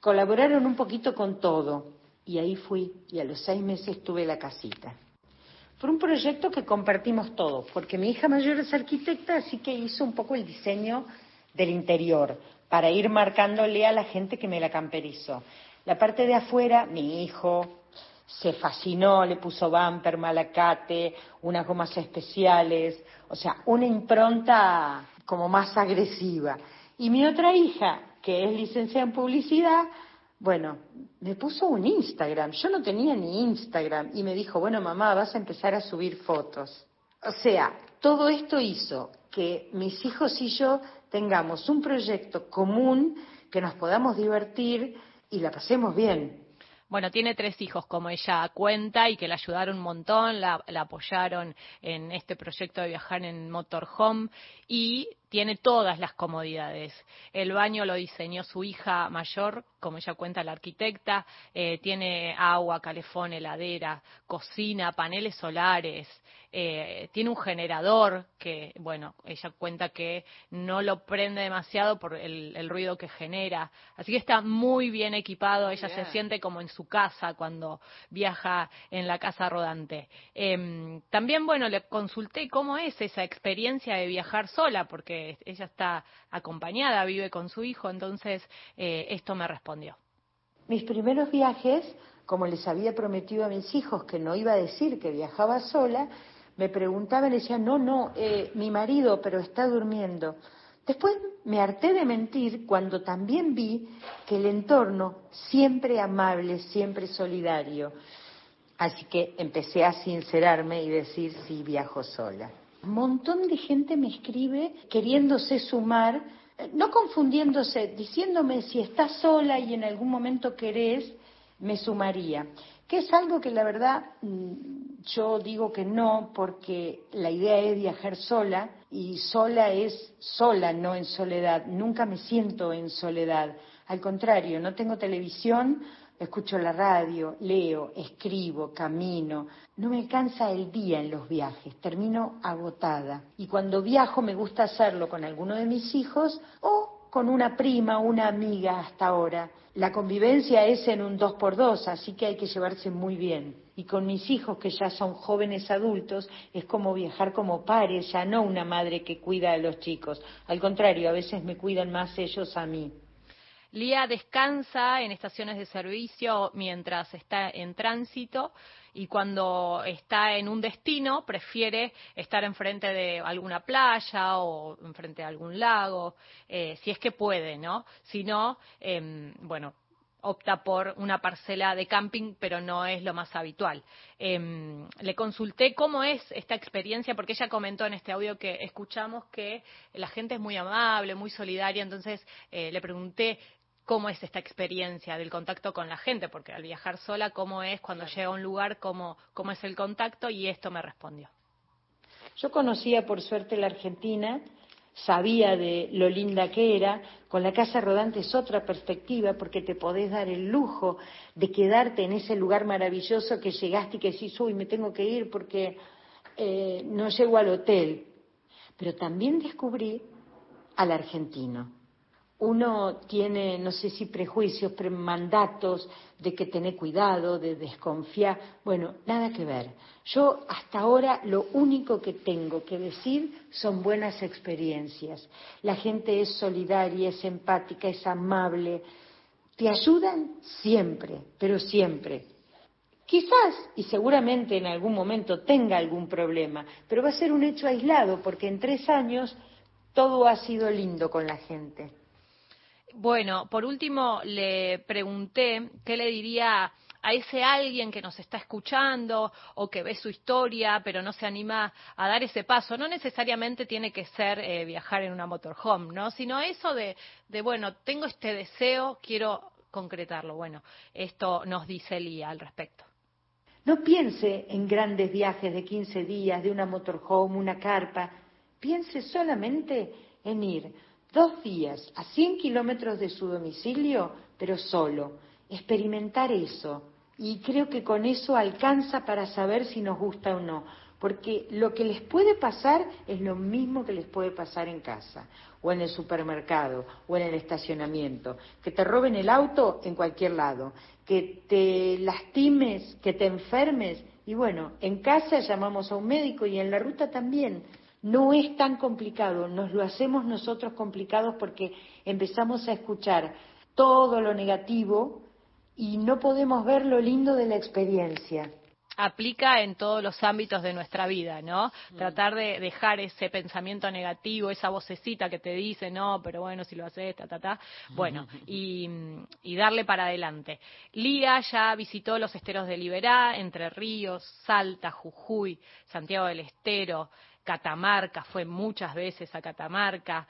colaboraron un poquito con todo. Y ahí fui, y a los seis meses tuve la casita. Fue un proyecto que compartimos todos, porque mi hija mayor es arquitecta, así que hizo un poco el diseño del interior, para ir marcándole a la gente que me la camperizó. La parte de afuera, mi hijo se fascinó, le puso bumper, malacate, unas gomas especiales, o sea, una impronta como más agresiva. Y mi otra hija, que es licenciada en publicidad, bueno, me puso un Instagram. Yo no tenía ni Instagram y me dijo, bueno, mamá, vas a empezar a subir fotos. O sea, todo esto hizo que mis hijos y yo tengamos un proyecto común, que nos podamos divertir y la pasemos bien. Bueno, tiene tres hijos, como ella cuenta, y que la ayudaron un montón, la, apoyaron en este proyecto de viajar en motorhome y tiene todas las comodidades. El baño lo diseñó su hija mayor, como ella cuenta la arquitecta, eh, tiene agua, calefón, heladera, cocina, paneles solares, eh, tiene un generador que, bueno, ella cuenta que no lo prende demasiado por el, ruido que genera. Así que está muy bien equipado, ella se siente como en su casa cuando viaja en la casa rodante. Em, también, bueno, le consulté cómo es esa experiencia de viajar sola, porque ella está acompañada, vive con su hijo, entonces eh, esto me respondió. Mis primeros viajes, como les había prometido a mis hijos que no iba a decir que viajaba sola, me preguntaba y le decía, no, no, eh, mi marido, pero está durmiendo. Después me harté de mentir cuando también vi que el entorno siempre amable, siempre solidario. Así que empecé a sincerarme y decir sí, viajo sola. Montón de gente me escribe queriéndose sumar, no confundiéndose, diciéndome si estás sola y en algún momento querés, me sumaría. Que es algo que la verdad mm, yo digo que no, porque la idea es viajar sola y sola es sola, no en soledad. Nunca me siento en soledad. Al contrario, no tengo televisión, escucho la radio, leo, escribo, camino. No me alcanza el día en los viajes, termino agotada. Y cuando viajo me gusta hacerlo con alguno de mis hijos o con una prima, una amiga hasta ahora. La convivencia es en un dos por dos, así que hay que llevarse muy bien. Y con mis hijos, que ya son jóvenes adultos, es como viajar como pares, ya no una madre que cuida a los chicos. Al contrario, a veces me cuidan más ellos a mí. Lía descansa en estaciones de servicio mientras está en tránsito y cuando está en un destino prefiere estar enfrente de alguna playa o enfrente de algún lago, eh, si es que puede, ¿no? Si no, em, bueno, opta por una parcela de camping, pero no es lo más habitual. Em, le consulté cómo es esta experiencia, porque ella comentó en este audio que escuchamos que la gente es muy amable, muy solidaria, entonces eh, le pregunté cómo es esta experiencia del contacto con la gente, porque al viajar sola, cómo es cuando llega a un lugar, cómo, cómo es el contacto, y esto me respondió. Yo conocía por suerte la Argentina, sabía de lo linda que era, con la casa rodante es otra perspectiva porque te podés dar el lujo de quedarte en ese lugar maravilloso que llegaste y que decís, uy, me tengo que ir porque eh, no llego al hotel. Pero también descubrí al argentino uno tiene, no sé si prejuicios, mandatos de que tener cuidado, de desconfiar. Bueno, nada que ver. Yo hasta ahora lo único que tengo que decir son buenas experiencias. La gente es solidaria, es empática, es amable. Te ayudan siempre, pero siempre. Quizás y seguramente en algún momento tenga algún problema, pero va a ser un hecho aislado porque en tres años todo ha sido lindo con la gente. Bueno, por último le pregunté qué le diría a ese alguien que nos está escuchando o que ve su historia pero no se anima a dar ese paso. No necesariamente tiene que ser eh, viajar en una motorhome, ¿no? Sino eso de, de, bueno, tengo este deseo, quiero concretarlo. Bueno, esto nos dice Lía al respecto. No piense en grandes viajes de 15 días, de una motorhome, una carpa. Piense solamente en ir dos días a 100 kilómetros de su domicilio, pero solo, experimentar eso. Y creo que con eso alcanza para saber si nos gusta o no, porque lo que les puede pasar es lo mismo que les puede pasar en casa, o en el supermercado, o en el estacionamiento, que te roben el auto en cualquier lado, que te lastimes, que te enfermes, y bueno, en casa llamamos a un médico y en la ruta también no es tan complicado, nos lo hacemos nosotros complicados porque empezamos a escuchar todo lo negativo y no podemos ver lo lindo de la experiencia aplica en todos los ámbitos de nuestra vida, ¿no? Mm. Tratar de dejar ese pensamiento negativo, esa vocecita que te dice, no, pero bueno, si lo haces, ta, ta, ta. Bueno, y, y darle para adelante. Lía ya visitó los esteros de Liberá, Entre Ríos, Salta, Jujuy, Santiago del Estero, Catamarca, fue muchas veces a Catamarca,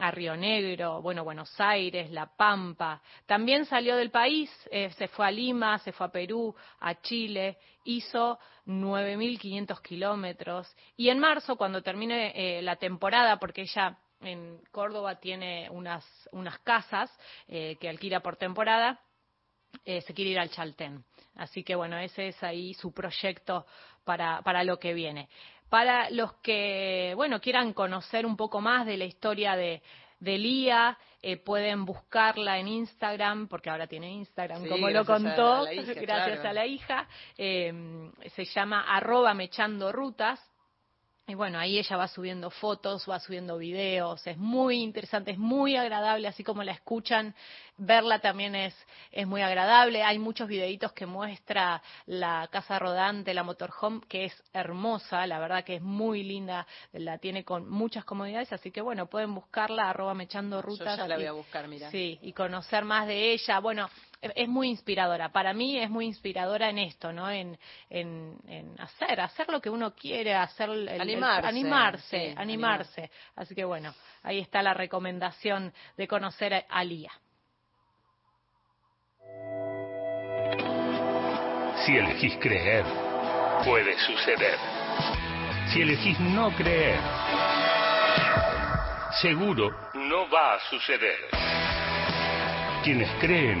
a Río Negro, bueno, Buenos Aires, La Pampa. También salió del país, eh, se fue a Lima, se fue a Perú, a Chile, hizo 9.500 kilómetros. Y en marzo, cuando termine eh, la temporada, porque ella en Córdoba tiene unas, unas casas eh, que alquila por temporada, eh, se quiere ir al Chaltén. Así que bueno, ese es ahí su proyecto para, para lo que viene. Para los que, bueno, quieran conocer un poco más de la historia de, de Lía, eh, pueden buscarla en Instagram, porque ahora tiene Instagram, como lo contó, gracias a la hija. Eh, se llama arroba mechando rutas. Y bueno, ahí ella va subiendo fotos, va subiendo videos, es muy interesante, es muy agradable, así como la escuchan, verla también es, es muy agradable. Hay muchos videitos que muestra la casa rodante, la motorhome, que es hermosa, la verdad que es muy linda, la tiene con muchas comodidades, así que bueno, pueden buscarla, arroba mechando rutas. ya la voy a buscar, mira. Sí, y conocer más de ella. Bueno, es muy inspiradora. Para mí es muy inspiradora en esto, ¿no? En, en, en hacer, hacer lo que uno quiere, hacer el, animarse, animarse, animarse. Así que bueno, ahí está la recomendación de conocer a Lía. Si elegís creer, puede suceder. Si elegís no creer, seguro no va a suceder. Quienes creen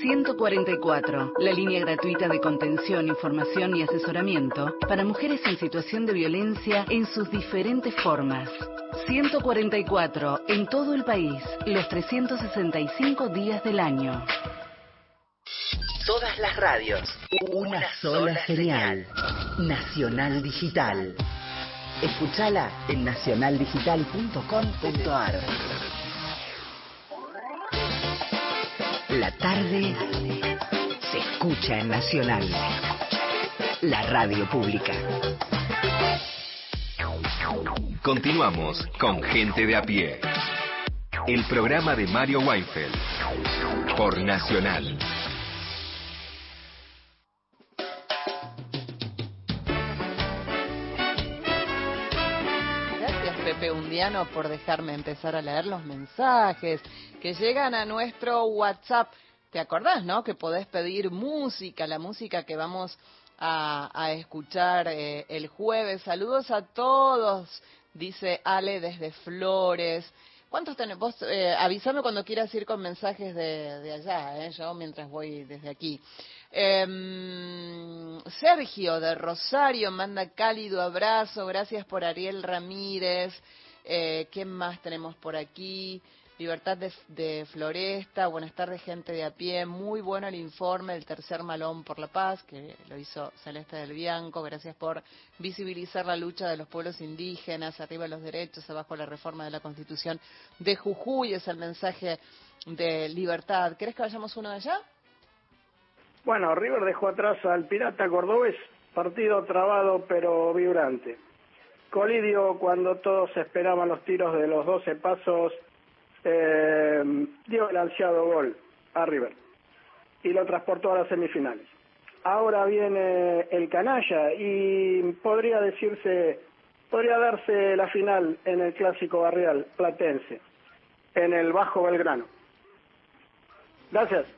144, la línea gratuita de contención, información y asesoramiento para mujeres en situación de violencia en sus diferentes formas. 144, en todo el país, los 365 días del año. Todas las radios, una, sola, señal. Nacional Digital. Escúchala en nacionaldigital.com.ar. La tarde se escucha en Nacional, la radio pública. Continuamos con Gente de a pie. El programa de Mario Weinfeld por Nacional. Pepe Undiano por dejarme empezar a leer los mensajes que llegan a nuestro WhatsApp. ¿Te acordás, no? Que podés pedir música, la música que vamos a, escuchar eh, el jueves. Saludos a todos, dice Ale desde Flores. ¿Cuántos tenés? Vos eh, avísame cuando quieras ir con mensajes de, de allá, ¿eh? yo mientras voy desde aquí. Em, Sergio de Rosario manda cálido abrazo, gracias por Ariel Ramírez. Eh, ¿Qué más tenemos por aquí? Libertad de, Floresta, buenas tardes gente de a pie, muy bueno el informe del tercer malón por la paz, que lo hizo Celeste del Bianco, gracias por visibilizar la lucha de los pueblos indígenas, arriba los derechos, abajo la reforma de la constitución de Jujuy, es el mensaje de libertad. ¿Querés que vayamos uno de allá? Bueno, River dejó atrás al Pirata Cordobés, partido trabado pero vibrante. Colidio, cuando todos esperaban los tiros de los 12 pasos, eh, dio el ansiado gol a River y lo transportó a las semifinales. Ahora viene el canalla y podría decirse, podría darse la final en el clásico barrial platense, en el Bajo Belgrano. Gracias.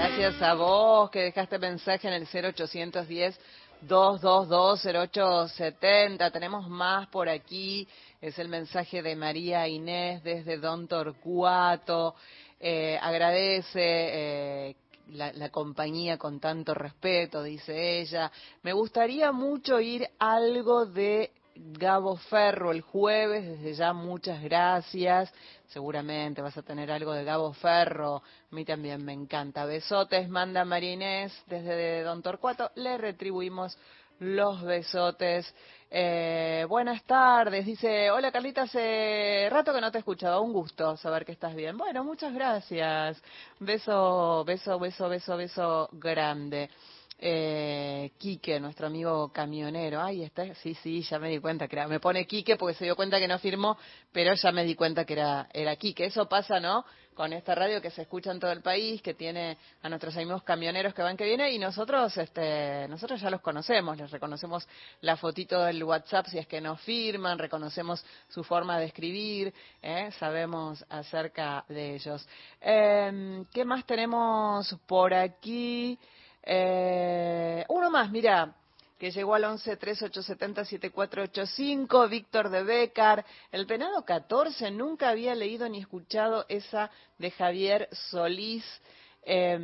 Gracias a vos que dejaste mensaje en el 0810 2220870. Tenemos más por aquí. Es el mensaje de María Inés desde Don Torcuato. Eh, agradece eh, la, la, compañía con tanto respeto, dice ella. Me gustaría mucho ir algo de Gabo Ferro el jueves. Desde ya muchas gracias. Seguramente vas a tener algo de Gabo Ferro. A mí también me encanta. Besotes, manda María Inés desde Don Torcuato. Le retribuimos los besotes. Eh, buenas tardes, dice, hola Carlita, hace rato que no te he escuchado, un gusto saber que estás bien. Bueno, muchas gracias. Beso, beso, beso, beso, beso grande. Eh, Quique, nuestro amigo camionero. Ay, está, sí, sí, ya me di cuenta que era, me pone Quique porque se dio cuenta que no firmó, pero ya me di cuenta que era, era Quique. Eso pasa, ¿no? Con esta radio que se escucha en todo el país, que tiene a nuestros amigos camioneros que van que vienen y nosotros, este, nosotros ya los conocemos, les reconocemos la fotito del WhatsApp si es que nos firman, reconocemos su forma de escribir, ¿eh? sabemos acerca de ellos. Eh, ¿Qué más tenemos por aquí? Eh, uno más, mira, que llegó al 11 3870 7485, Víctor de Becar. El penado 14, nunca había leído ni escuchado esa de Javier Solís. Eh,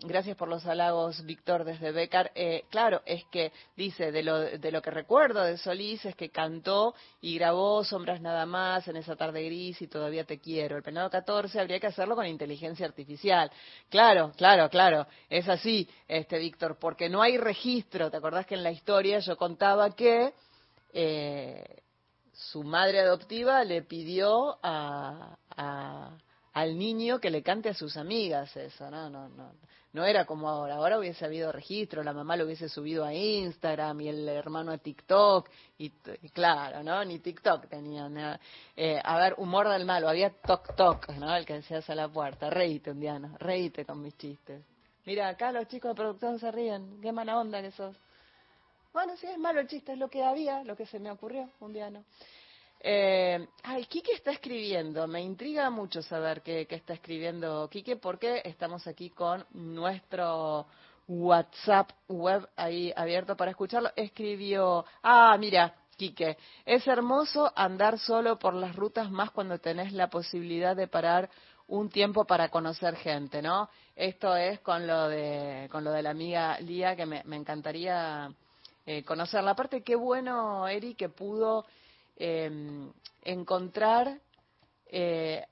gracias por los halagos, Víctor, desde Becar. Eh, claro, es que dice, de lo, de lo que recuerdo de Solís es que cantó y grabó Sombras Nada Más en esa tarde gris y Todavía Te Quiero. El Penado 14 habría que hacerlo con inteligencia artificial. Claro, claro, claro. Es así, este Víctor, porque no hay registro. ¿Te acordás que en la historia yo contaba que eh, su madre adoptiva le pidió a, a al niño que le cante a sus amigas eso, no, no, no, no era como ahora, ahora hubiese habido registro, la mamá lo hubiese subido a Instagram y el hermano a TikTok y, claro, ¿no? Ni TikTok tenían, eh, a ver, humor del malo, había Tok Tok, ¿no? El que decías a la puerta, reíte ¿no? reíte con mis chistes. Mira, acá los chicos de producción se ríen, qué mala onda que sos. Bueno, sí, es malo el chiste, es lo que había, lo que se me ocurrió un día, ¿no? Eh, ay, Quique está escribiendo. Me intriga mucho saber qué, qué, está escribiendo Quique porque estamos aquí con nuestro WhatsApp web ahí abierto para escucharlo. Escribió, ah, mira, Quique, es hermoso andar solo por las rutas más cuando tenés la posibilidad de parar un tiempo para conocer gente, ¿no? Esto es con lo de, con lo de la amiga Lía que me, me encantaría eh, conocerla. Aparte, qué bueno, Eri, que pudo eh, encontrar eh,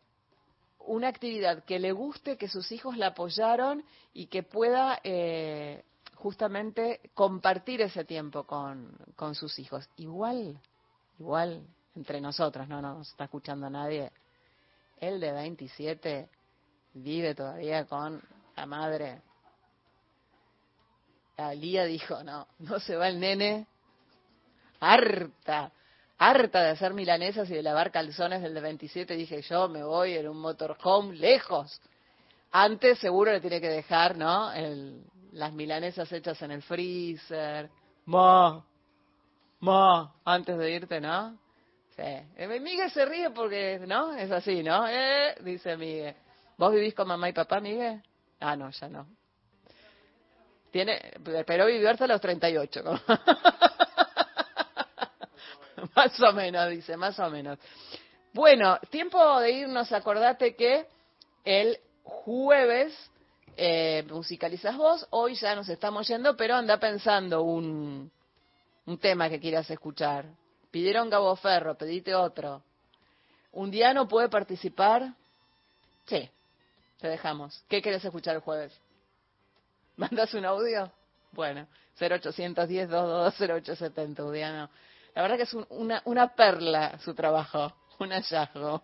una actividad que le guste, que sus hijos la apoyaron y que pueda eh, justamente compartir ese tiempo con, con, sus hijos. Igual, igual entre nosotros, no nos está escuchando nadie. Él de 27 vive todavía con la madre. Alía dijo, no, no se va el nene harta harta de hacer milanesas y de lavar calzones del de 27, dije yo me voy en un motorhome lejos. Antes seguro le tiene que dejar, ¿no? El, las milanesas hechas en el freezer. Ma, ma, antes de irte, ¿no? Sí. Eh, Miguel se ríe porque, ¿no? Es así, ¿no? Eh, dice Miguel. ¿Vos vivís con mamá y papá, Miguel? Ah, no, ya no. Tiene, pero vivió hasta los 38. ¿no? más o menos, dice, más o menos. Bueno, tiempo de irnos, acordate que el jueves eh, musicalizas vos, hoy ya nos estamos yendo, pero anda pensando un, un tema que quieras escuchar. Pidieron Gabo Ferro, pedite otro. ¿Un día no puede participar? Sí, te dejamos. ¿Qué quieres escuchar el jueves? ¿Mandas un audio? Bueno, 0810 222 0870, Udiano. La verdad que es un, una, una perla su trabajo, un hallazgo.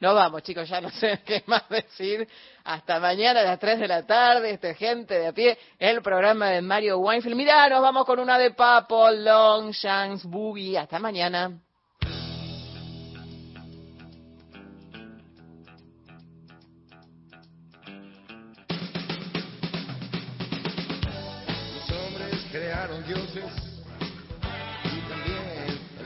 No vamos, chicos, ya no sé qué más decir. Hasta mañana a las 3 de la tarde, este gente de a pie, el programa de Mario Weinfeld. Mirá, nos vamos con una de Papo, Long, Chance, Boogie. Hasta mañana. Los hombres crearon dioses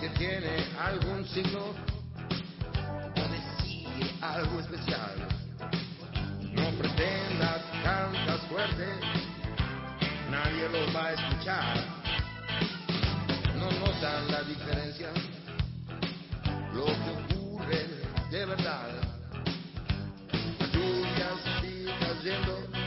que tiene algún signo o decir algo especial. No pretendas, cantas fuerte, nadie lo va a escuchar. No notan la diferencia, lo que ocurre de verdad. Las lluvias siguen cayendo.